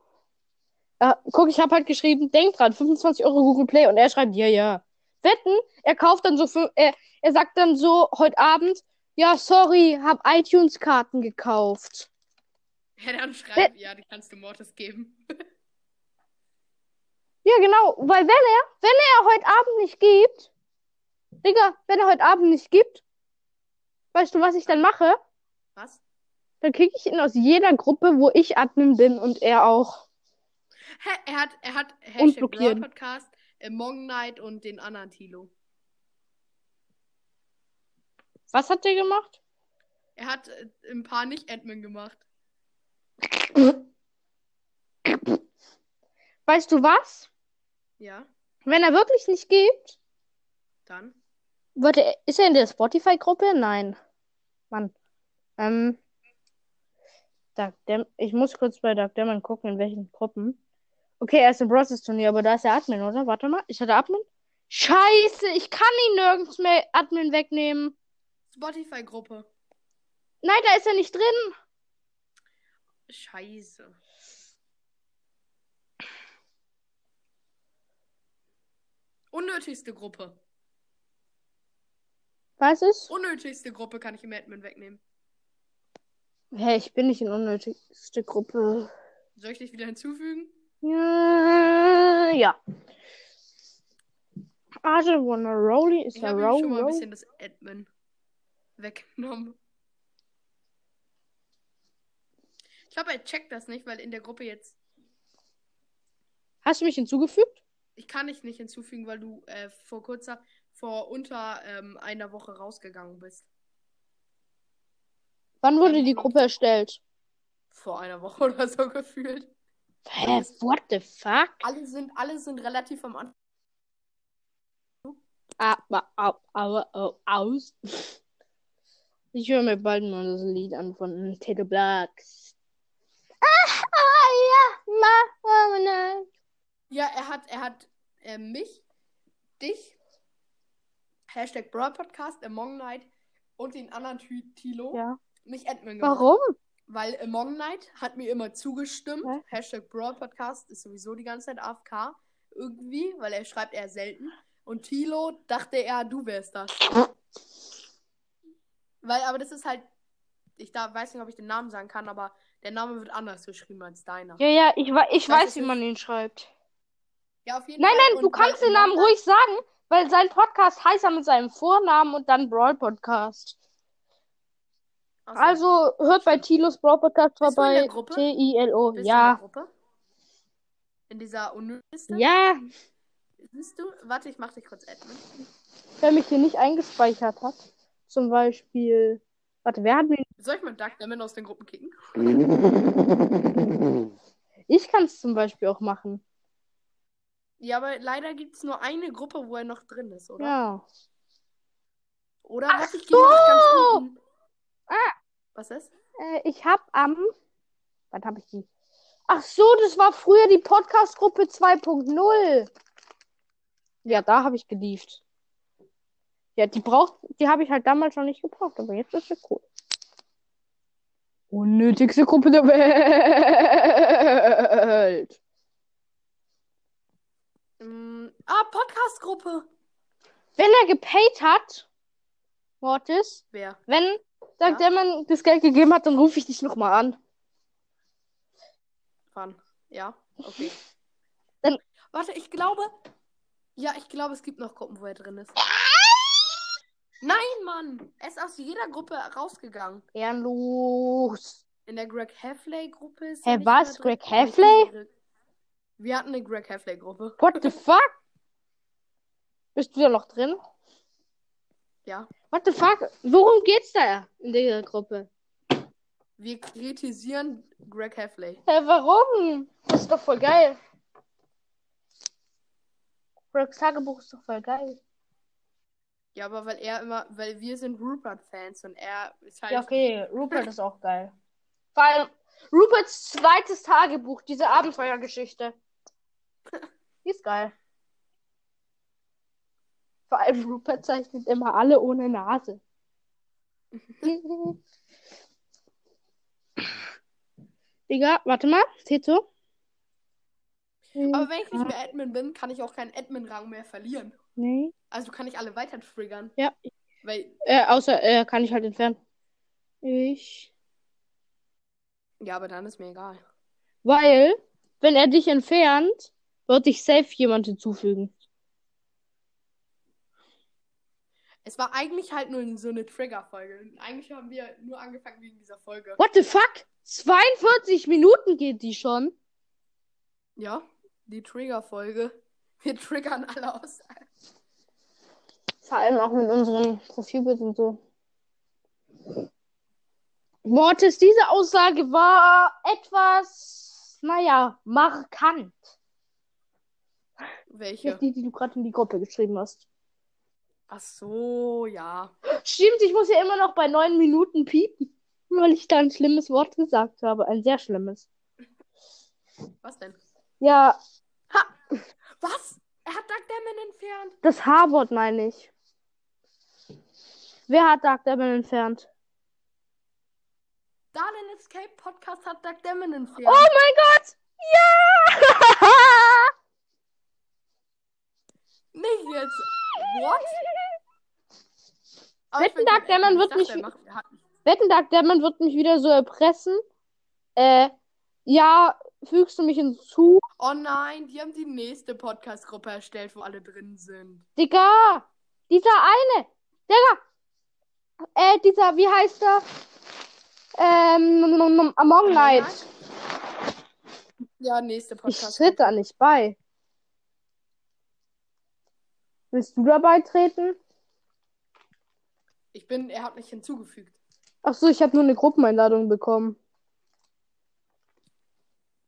Ah, guck, ich habe halt geschrieben, denk dran, 25 Euro Google Play und er schreibt, ja, ja. Wetten, er kauft dann so, für, er, er sagt dann so heute Abend, ja, sorry, hab iTunes-Karten gekauft. Ja, dann schreib, ja, die kannst du Mortis geben. Ja, genau, weil wenn er, wenn er heute Abend nicht gibt, Digga, wenn er heute Abend nicht gibt, weißt du, was ich dann mache? Was? Dann kriege ich ihn aus jeder Gruppe, wo ich Admin bin und er auch. Hä, er hat, er hat Hashtag Podcast, Among Night und den anderen Tilo. Was hat der gemacht? Er hat äh, ein paar nicht Admin gemacht. Weißt du was? Ja, Wenn er wirklich nicht gibt, dann. wird er, ist er in der Spotify-Gruppe? Nein. Mann. Ähm. Dark Dem ich muss kurz bei Dark Demon gucken, in welchen Gruppen. Okay, er ist im Process Turnier, aber da ist er Admin, oder? Warte mal, er der Admin? Scheiße, ich kann ihn nirgends mehr Admin wegnehmen. Spotify-Gruppe. Nein, da ist er nicht drin. Scheiße. Unnötigste Gruppe. Was ist? Unnötigste Gruppe kann ich im Admin wegnehmen. Hä, ich bin nicht in unnötigste Gruppe. Soll ich dich wieder hinzufügen? Ja. ja. I just wanna rolly is Ich habe schon mal ein bisschen das Admin weggenommen. Ich glaube, er checkt das nicht, weil in der Gruppe jetzt. Hast du mich hinzugefügt? Ich kann dich nicht hinzufügen, weil du äh, vor kurzer, vor unter ähm, einer Woche rausgegangen bist. Wann wurde die Gruppe erstellt? Vor einer Woche oder so gefühlt. Hä, what the fuck? Alle sind, alle sind relativ am Anfang. Aber au, au, au, aus. Ich höre mir bald mal das Lied an von Tato Blacks. Ah, ah, ja, Ja, er hat, er hat äh, mich, dich, Hashtag Brawl Podcast, Among Night und den anderen Ty Tilo Ja. nicht Admin gemacht. Warum? Weil Among Night hat mir immer zugestimmt. Hä? Hashtag Brawl Podcast ist sowieso die ganze Zeit AFK. Irgendwie, weil er schreibt eher selten. Und Tilo dachte er, du wärst das. Weil, aber das ist halt. Ich da, weiß nicht, ob ich den Namen sagen kann, aber der Name wird anders geschrieben als deiner. Ja, ja, ich, ich weiß, ist wie man ihn schreibt. Ja, auf jeden Nein, Fall. nein, du Und weil kannst den Namen ruhig sagen, weil sein Podcast heißt ja mit seinem Vornamen und dann Brawl Podcast. So. Also hört bei Tilos Brawl Podcast in vorbei. T-I-L-O. In Ja. Gruppe? In dieser Unnützliste? Ja. Bist du? Warte, ich mach dich kurz Admin. Wer mich hier nicht eingespeichert hat. Zum Beispiel. Warte, wer hat mich. Soll ich mal Duck Demon aus den Gruppen kicken? Ich kann es zum Beispiel auch machen. Ja, aber leider gibt es nur eine Gruppe, wo er noch drin ist, oder? Ja. Oder Ach warte, ich nach ganz so! unten. Ah. Was ist? Äh, ich hab am. Wann habe ich die? Ach so, das war früher die Podcast-Gruppe 2.0. Ja, da habe ich geliefert. Ja, die braucht, die habe ich halt damals noch nicht gebraucht, aber jetzt ist sie cool. Unnötigste Gruppe der Welt. Ah, Podcast-Gruppe. Wenn er gepaid hat, Mortis, Wer? wenn sagt Ja? der Mann das Geld gegeben hat, dann rufe ich dich nochmal an. Wann? Ja, okay. Dann- Warte, ich glaube. Ja, ich glaube, es gibt noch Gruppen, wo er drin ist. Nein, Mann! Er ist aus jeder Gruppe rausgegangen. Ehrenlos. In der Greg Heffley-Gruppe ist. Hä, er nicht was? Greg Heffley? Wir hatten eine Greg Heffley-Gruppe. What the fuck? Bist du da noch drin? Ja. What the fuck? Worum geht's da in der Gruppe? Wir kritisieren Greg Heffley. Hä, warum? Das ist doch voll geil. Gregs Tagebuch ist doch voll geil. Ja, aber weil er immer, weil wir sind Rupert-Fans und er ist halt. Ja, okay, Rupert ist auch geil. Vor allem Ruperts zweites Tagebuch, diese Abenteuergeschichte. Die ist geil. Vor allem Rupert zeichnet immer alle ohne Nase. Digga, warte mal, seht so? Aber wenn ich nicht mehr Admin bin, kann ich auch keinen Admin-Rang mehr verlieren. Nee. Also kann ich alle weiter triggern. Ja. Weil, Äh, außer, äh, kann ich halt entfernen. Ich. ja, aber dann ist mir egal. Weil, wenn er dich entfernt, wird dich safe jemand hinzufügen. Es war eigentlich halt nur so eine Trigger-Folge. Eigentlich haben wir nur angefangen wegen dieser Folge. What the fuck? 42 Minuten geht die schon. Ja, die Trigger-Folge. Wir triggern alle aus. Vor allem auch mit unserem Profilbild und so. Mortis, diese Aussage war etwas, naja, markant. Welche? Nicht die, die du gerade in die Gruppe geschrieben hast. Ach so, ja. Stimmt, ich muss ja immer noch bei neun Minuten piepen, weil ich da ein schlimmes Wort gesagt habe. Ein sehr schlimmes. Was denn? Ja, Was? Er hat Doug Damon entfernt. das H-Wort meine ich. Wer hat Dark Devil entfernt? Darlin Escape Podcast hat Doug Damon entfernt. Oh mein Gott! Ja! Nicht jetzt. What? Ich Wetten, Admin. Ich wird mich- Wetten, Dark Demon wird mich wieder so erpressen. Äh, ja, fügst du mich hinzu? Oh nein, die haben die nächste Podcast-Gruppe erstellt, wo alle drin sind. Digga! Dieser eine! Digga! Äh, dieser, wie heißt er? Ähm, Among Night. Ja, nächste Ich Podcast. tritt da nicht bei. Willst du dabei treten? Ich bin, er hat mich hinzugefügt. Ach so, ich habe nur eine Gruppeneinladung bekommen.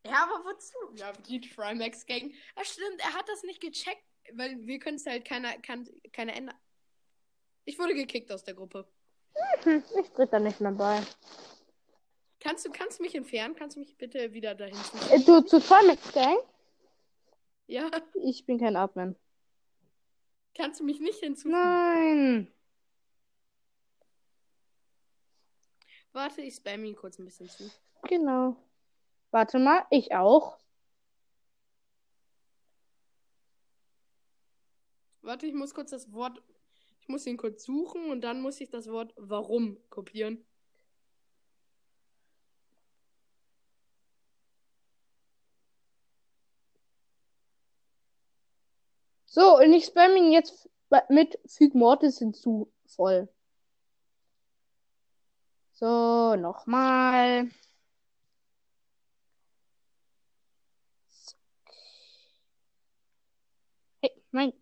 Ja, aber wozu? Ja, die Trimax Gang. Ja, stimmt, er hat das nicht gecheckt, weil wir können es halt keiner, kann, keiner ändern. Ich wurde gekickt aus der Gruppe. Hm, ich tritt da nicht mehr bei. Kannst du, kannst du mich entfernen? Kannst du mich bitte wieder dahin Äh, du, zu Trimax Gang? Ja, Ich bin kein Admin. kannst du mich nicht hinzufügen? Nein. Warte, ich spam ihn kurz ein bisschen zu. Genau. Warte mal, ich auch. Warte, ich muss kurz das Wort. Ich muss ihn kurz suchen und dann muss ich das Wort warum kopieren. So, und ich spam ihn jetzt mit Füg Mortis hinzu voll. So, nochmal. Hey, nein.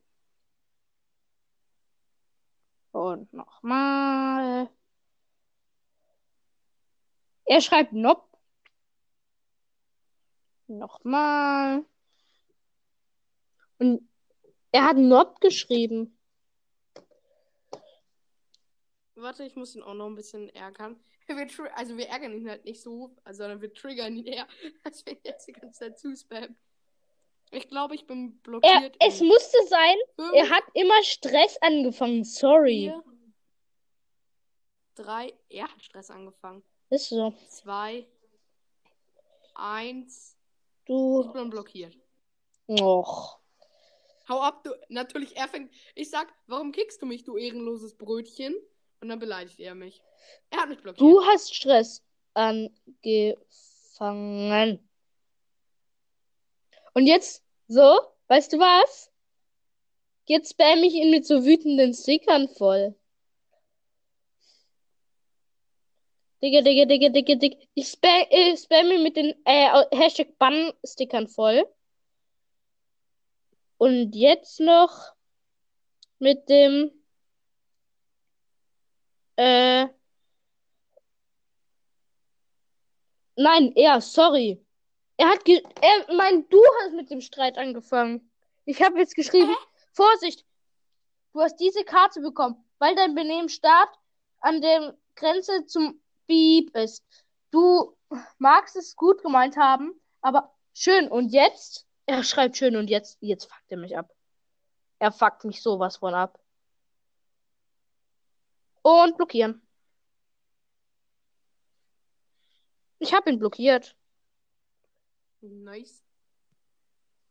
Und nochmal. Er schreibt Nopp. Nochmal. Und er hat Nopp geschrieben. Warte, ich muss ihn auch noch ein bisschen ärgern. Wir also wir ärgern ihn halt nicht so, sondern wir triggern ihn eher, als wir ihn jetzt die ganze Zeit zuspammen. Ich glaube, ich bin Er, blockiert. es in musste sein, fünf, er hat immer Stress angefangen. Sorry. vier, drei. Er hat Stress angefangen. Ist so. Zwei, eins. Ich Du. bin blockiert. Och. Hau ab, du. Natürlich, er fängt. Ich sag, warum kickst du mich, du ehrenloses Brötchen? Und dann beleidigt er mich. Er hat mich blockiert. Du hast Stress angefangen. Und jetzt, so, weißt du was? Jetzt spam ich ihn mit so wütenden Stickern voll. Digga, Digga, Digga, Digga, Digga. Ich spam, äh, spam ihn mit den äh, Hashtag Bann-Stickern voll. Und jetzt noch mit dem äh, nein, er, sorry. Er hat ge er mein du hast mit dem Streit angefangen. Ich habe jetzt geschrieben, Vorsicht. Du hast diese Karte bekommen, weil dein Benehmen stark an der Grenze zum Beep ist. Du magst es gut gemeint haben, aber schön und jetzt? Er schreibt schön und jetzt jetzt fuckt er mich ab. Er fuckt mich sowas von ab. Und blockieren. Ich habe ihn blockiert. Nice.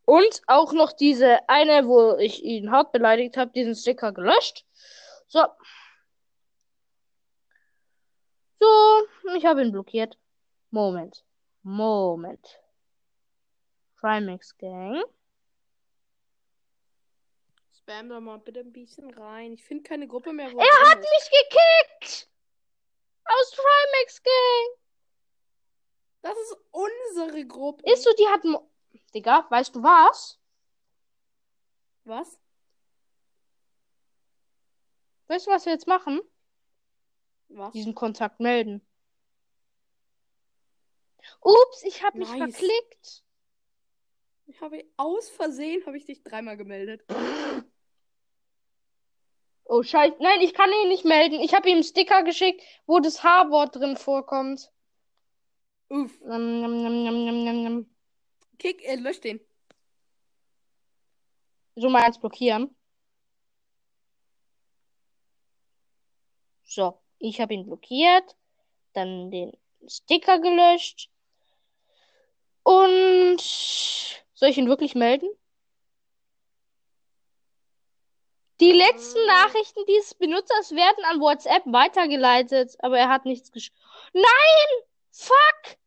Und auch noch diese eine, wo ich ihn hart beleidigt habe, diesen Sticker gelöscht. So. So, ich habe ihn blockiert. Moment. Moment. Trimax Gang. Spam doch mal bitte ein bisschen rein. Ich finde keine Gruppe mehr. Er drin hat mich gekickt! Aus Trimax Gang. Das ist unsere Gruppe. Ist so, die hat. Mo Digga, weißt du was? Was? Weißt du, was wir jetzt machen? Was? Diesen Kontakt melden. Ups, ich habe mich Nice. verklickt. Ich habe aus Versehen habe ich dich dreimal gemeldet. Oh, scheiße. Nein, ich kann ihn nicht melden. Ich habe ihm einen Sticker geschickt, wo das H-Wort drin vorkommt. Uff. Nam, nam, nam. Kick, äh, lösch den. So mal eins blockieren. So, ich habe ihn blockiert. Dann den Sticker gelöscht. Und soll ich ihn wirklich melden? Die letzten. Nachrichten dieses Benutzers werden an WhatsApp weitergeleitet, aber er hat nichts geschrieben. Nein! Fuck!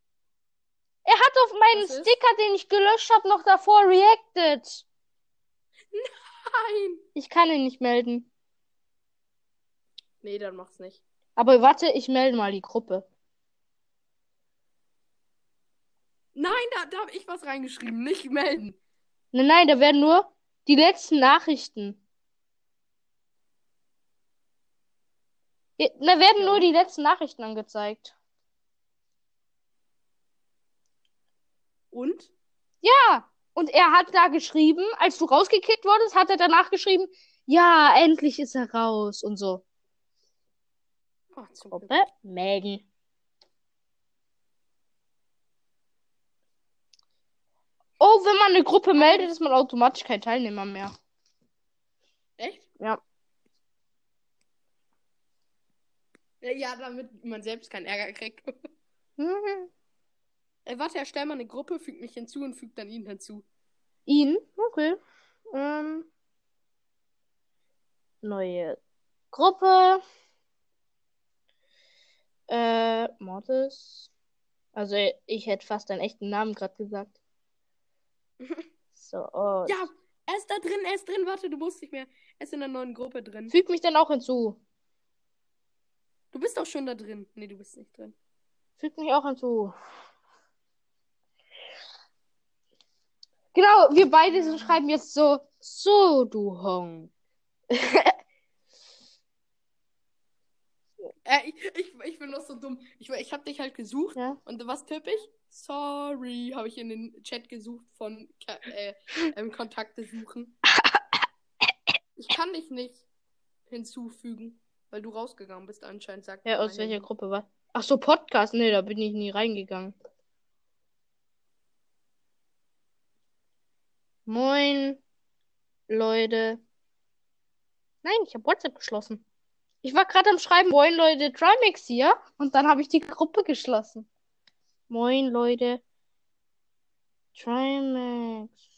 Er hat auf meinen Was ist? Sticker, den ich gelöscht habe, noch davor reacted. Nein. Ich kann ihn nicht melden. Nee, dann mach's nicht. Aber warte, ich melde mal die Gruppe. Nein, da, da habe ich was reingeschrieben. Nicht melden. Nein, nein, da werden nur die letzten Nachrichten. Da werden Ja. nur die letzten Nachrichten angezeigt. Und? Ja, und er hat da geschrieben, als du rausgekickt wurdest, hat er danach geschrieben, ja, endlich ist er raus und so. Oh, zum Glück. Gruppe melden. Oh, wenn man eine Gruppe meldet, ist man automatisch kein Teilnehmer mehr. Echt? Ja. Ja, damit man selbst keinen Ärger kriegt. Ey, warte, erstell mal eine Gruppe, fügt mich hinzu und fügt dann ihn hinzu. Ihn? Okay. Ähm, neue Gruppe. Äh, Mortis. Also ich hätte fast deinen echten Namen gerade gesagt. So, oh. Ja, er ist da drin, er ist drin. Warte, du musst nicht mehr. Er ist in der neuen Gruppe drin. Füg mich dann auch hinzu. Du bist doch schon da drin. Nee, du bist nicht drin. Füg mich auch hinzu. Genau, wir beide so schreiben jetzt so, so, du Hong. Äh, ich, ich, ich bin noch so dumm. Ich, ich habe dich halt gesucht. Ja. Und was tippe ich? Sorry, habe ich in den Chat gesucht von äh, ähm, Kontakte suchen. Ich kann dich nicht hinzufügen, weil du rausgegangen bist anscheinend, sagt Ja, aus welcher. Gruppe war? Ach so, Podcast. Nee, da bin ich nie reingegangen. Moin, Leute. Nein, ich habe WhatsApp geschlossen. Ich war gerade am Schreiben, moin, Leute, Trimax hier. Und dann habe ich die Gruppe geschlossen. Moin, Leute. Trimax.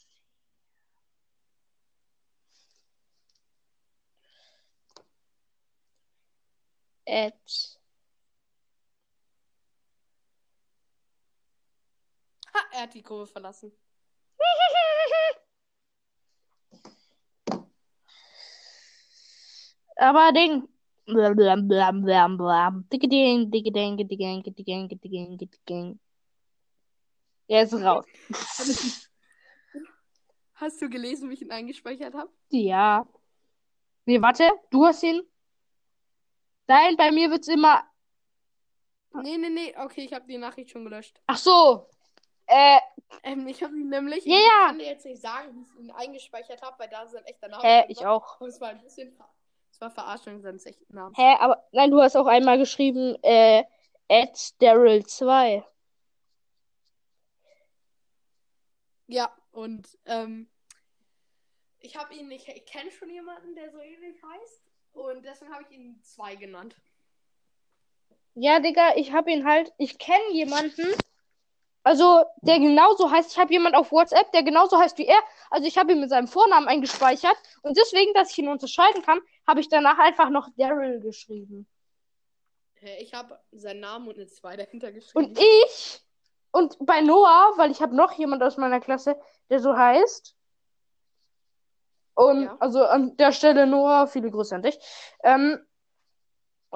At. Ha, er hat die Gruppe verlassen. Aber Ding. Blam, blam, blam, blam, blam. Dicke Ding, dicke Ding, dicke Ding, dicke Ding, dicke Ding, dicke Ding. Er ist raus. Hast du gelesen, wie ich ihn eingespeichert habe? Ja. Nee, warte, du hast ihn. Nein, bei mir wird's immer. Nee, nee, nee. Okay, ich habe die Nachricht schon gelöscht. Ach so. Äh, Ähm, ich habe ihn nämlich. Ja, ich ja. kann dir jetzt nicht sagen, wie ich ihn eingespeichert habe, weil da sind echter Name. hä, ich auch. Und es war ein bisschen. Es war Verarschung seines echten Namens. Hä, aber nein, du hast auch einmal geschrieben, äh, at Daryl 2. Ja, und ähm, ich habe ihn, ich, ich kenne schon jemanden, der so ähnlich heißt. Und deswegen habe ich ihn zwei genannt. Ja, Digga, ich hab ihn halt, ich kenne jemanden, also der genauso heißt, ich habe jemanden auf WhatsApp, der genauso heißt wie er. Also ich habe ihn mit seinem Vornamen eingespeichert und deswegen, dass ich ihn unterscheiden kann, habe ich danach einfach noch Daryl geschrieben. Ich habe seinen Namen und eine 2 dahinter geschrieben. Und ich und bei Noah, weil ich habe noch jemand aus meiner Klasse, der so heißt. Und Ja. also an der Stelle Noah, viele Grüße an dich. Ähm,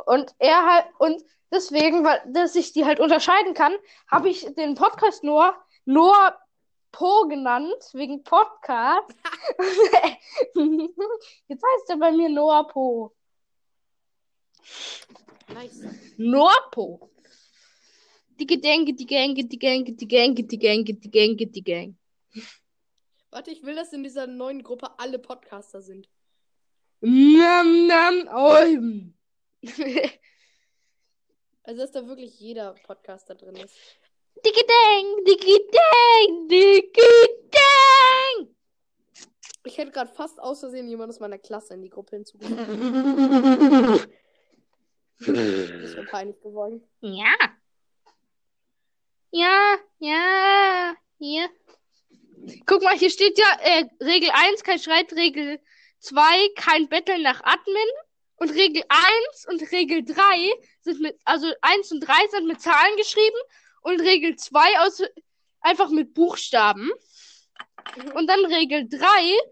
und er halt und deswegen, weil dass ich die halt unterscheiden kann, habe ich den Podcast Noah Noah Po genannt wegen Podcast. Jetzt heißt er bei mir Noah Po. nice. Noah Po. Die Gedenke, die Gänge, die Gänge, die Gänge, die Gänge, die Gänge, die Gänge. Warte, ich will, dass in dieser neuen Gruppe alle Podcaster sind. Nam, nam, oim. Also, dass da wirklich jeder Podcaster drin ist. Dicke Deng, dicke Deng, dicke Deng. Ich hätte gerade fast aus Versehen jemand aus meiner Klasse in die Gruppe hinzugefügt. Das wäre peinlich geworden. Ja. Ja, ja, hier. Guck mal, hier steht ja äh, Regel 1, kein Streit, Regel 2, kein Betteln nach Admin. Und Regel 1 und Regel 3 sind mit, also 1 und 3 sind mit Zahlen geschrieben und Regel 2 aus, einfach mit Buchstaben. Und dann Regel 3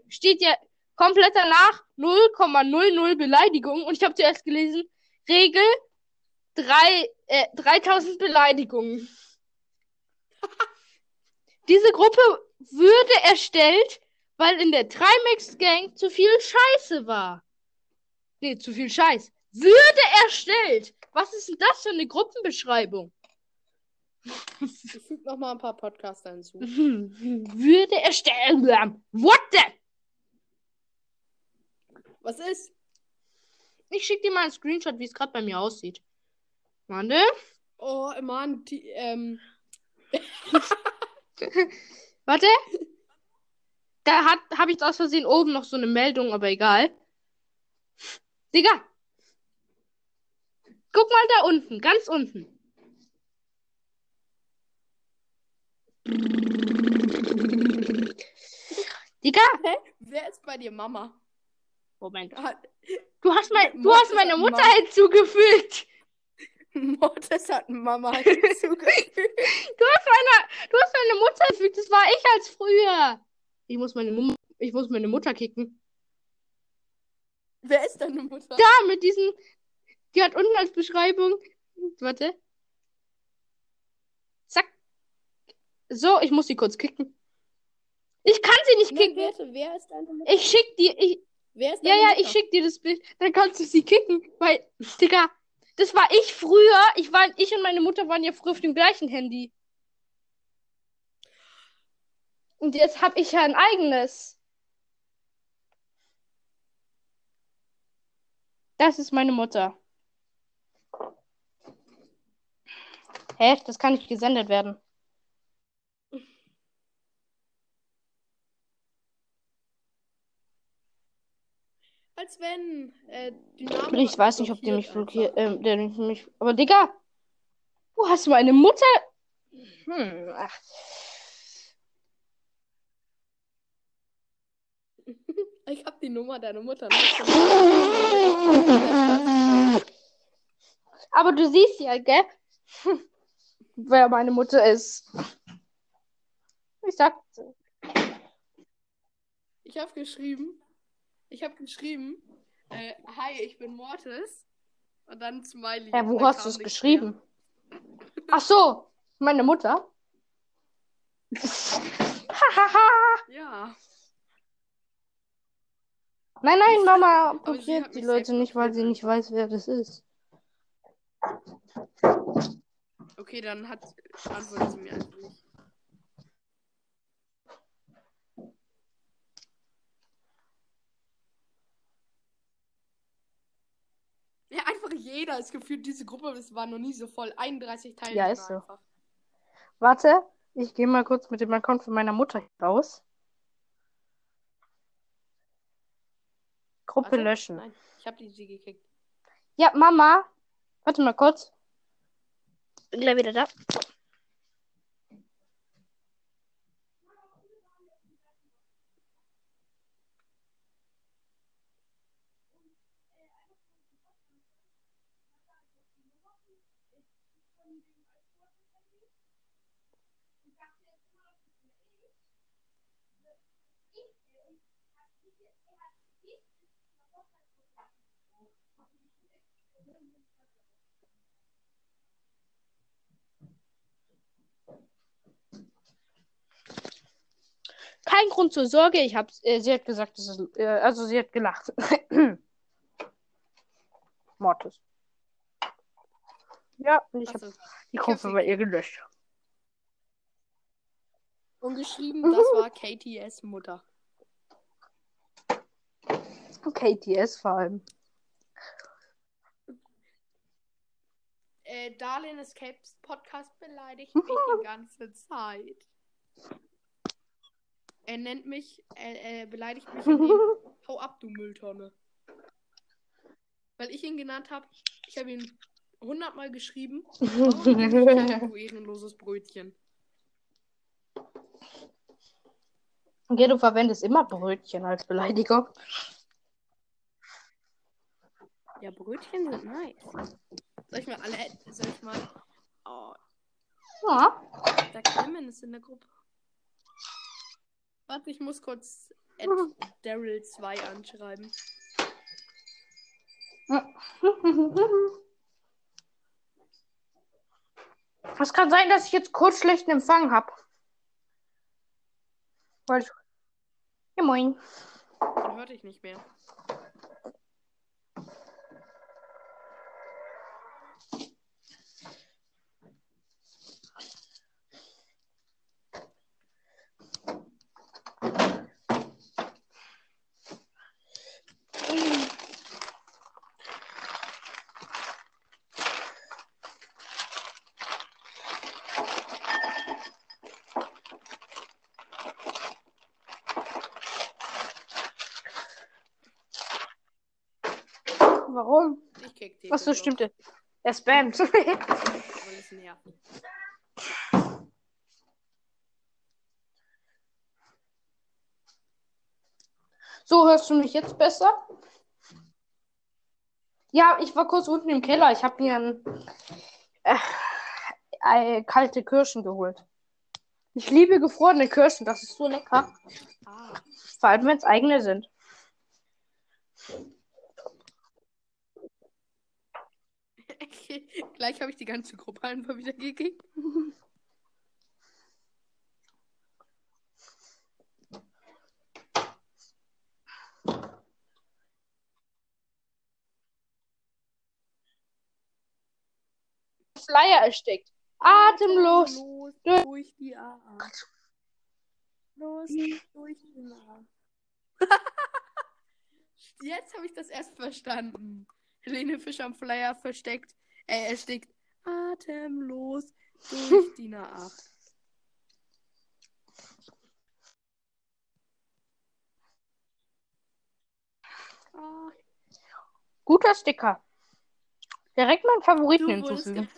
steht ja komplett danach 0,00 Beleidigung. Und ich habe zuerst gelesen, Regel 3, äh, 3000 Beleidigungen. Diese Gruppe würde erstellt, weil in der Trimax Gang zu viel Scheiße war. Nee, zu viel Scheiß. Würde erstellt. Was ist denn das für eine Gruppenbeschreibung? Ich füge noch mal ein paar Podcaster hinzu. Würde erstellt. What the? Was ist? Ich schick dir mal einen Screenshot, wie es gerade bei mir aussieht. Warte. Oh, Mann, die, ähm, Warte. Da hat, habe ich aus Versehen oben noch so eine Meldung, aber egal. Digga. Guck mal da unten, ganz unten. Digga, hä? Wer ist bei dir Mama? Moment. Du hast, mein, du Mortis hast meine Mutter hinzugefügt. Mortis hat Mama hinzugefügt. Du hast meine, du hast meine Mutter hinzugefügt. Das war ich als früher. Ich muss meine Mum ich muss meine Mutter kicken. Wer ist deine Mutter? Da, mit diesen. Die hat unten als Beschreibung. Warte. Zack. So, ich muss sie kurz kicken. Ich kann sie nicht Nein, kicken. warte, wer ist deine Mutter? Ich schick dir. Ich, Wer ist ja, deine ja, Mutter? ich schick dir das Bild. Dann kannst du sie kicken. Weil, Digga, das war ich früher. Ich war, ich und meine Mutter waren ja früher auf dem gleichen Handy. Und jetzt hab ich ja ein eigenes. Das ist meine Mutter. Hä? Das kann nicht gesendet werden. Als wenn äh, Ich weiß nicht, ob die mich blockiert. Ähm, der mich. Aber Digga! Du hast meine Mutter. Hm, ach. Ich hab die Nummer deiner Mutter nicht. Aber du siehst ja, gell? Wer meine Mutter ist. Ich sag. Ich habe geschrieben. Ich habe geschrieben. Äh, hi, ich bin Mortis. Und dann Smiley. Ja, wo hast du es geschrieben? Ach so, meine Mutter. Hahaha. mehr. Ja. Nein, nein, Mama blockiert die Leute nicht, weil sie nicht weiß, wer das ist. Okay, dann hat antwortet sie mir einfach nicht. Ja, einfach jeder ist gefühlt diese Gruppe, das war noch nie so voll. 31 Teilnehmer ist so. einfach. Warte, ich gehe mal kurz mit dem Account von meiner Mutter raus. Gruppe Warte. löschen. Nein, ich habe die sie gekickt. Ja, Mama. Warte mal kurz. Bin gleich wieder da. Kein Grund zur Sorge. Ich hab, äh, sie hat gesagt, das ist, äh, also sie hat gelacht. Mortis. Ja, und ich habe Achso. die Gruppe bei ihr gelöscht. Und geschrieben, das war KTS Mutter. KTS vor allem. Äh, Darlene Escapes Podcast beleidigt mich die ganze Zeit. Er nennt mich, er, er beleidigt mich Hau ab, du Mülltonne. Weil ich ihn genannt habe. Ich habe ihn hundertmal geschrieben. Kein du ehrenloses Brötchen? Ja, du verwendest immer Brötchen als Beleidigung. Ja, Brötchen sind nice. Soll ich mal alle, soll ich mal, oh, Ja. da Clement ist in der Gruppe. Warte, ich muss kurz Daryl 2 anschreiben. Es kann sein, dass ich jetzt kurz schlechten Empfang habe. Ja, moin. Dann hörte ich nicht mehr. Warum? Ich kick den. Achso, stimmt. Er spammt. Weil es nervt. so, hörst du mich jetzt besser? Ja, ich war kurz unten im Keller. Ich habe mir ein, äh, äh, kalte Kirschen geholt. Ich liebe gefrorene Kirschen. Das ist so lecker. Ah. Vor allem, wenn es eigene sind. Gleich habe ich die ganze Gruppe einfach wieder gekickt. Flyer erstickt. Atemlos. Los durch die AA. Los durch die AA. Jetzt habe ich das erst verstanden. Helene Fischer am Flyer versteckt. Äh, erstickt. Atemlos durch die AA. Ah, Guter Sticker. Direkt meinen Favoriten du wurdest hinzufügen.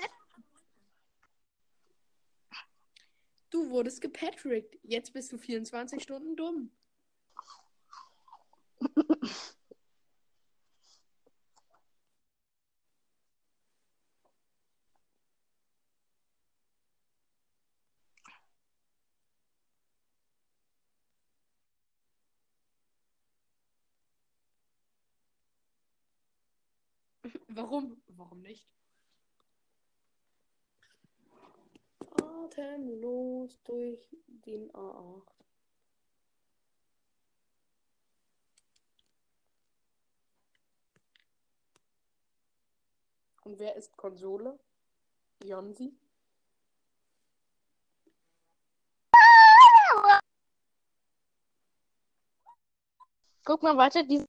Du wurdest gepatrickt. Jetzt bist du 24 Stunden dumm. Warum? Warum nicht? Atemlos durch den A8. Und wer ist Konsole? Jonsi? Guck mal weiter, die.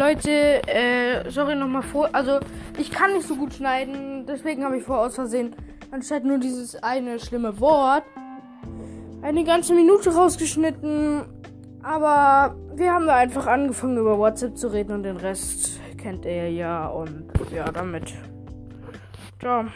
Leute, äh, sorry nochmal vor. Also, ich kann nicht so gut schneiden, deswegen habe ich vor aus Versehen anstatt nur dieses eine schlimme Wort eine ganze Minute rausgeschnitten. Aber wir haben da einfach angefangen über WhatsApp zu reden und den Rest kennt ihr ja. Und ja, damit. Ciao.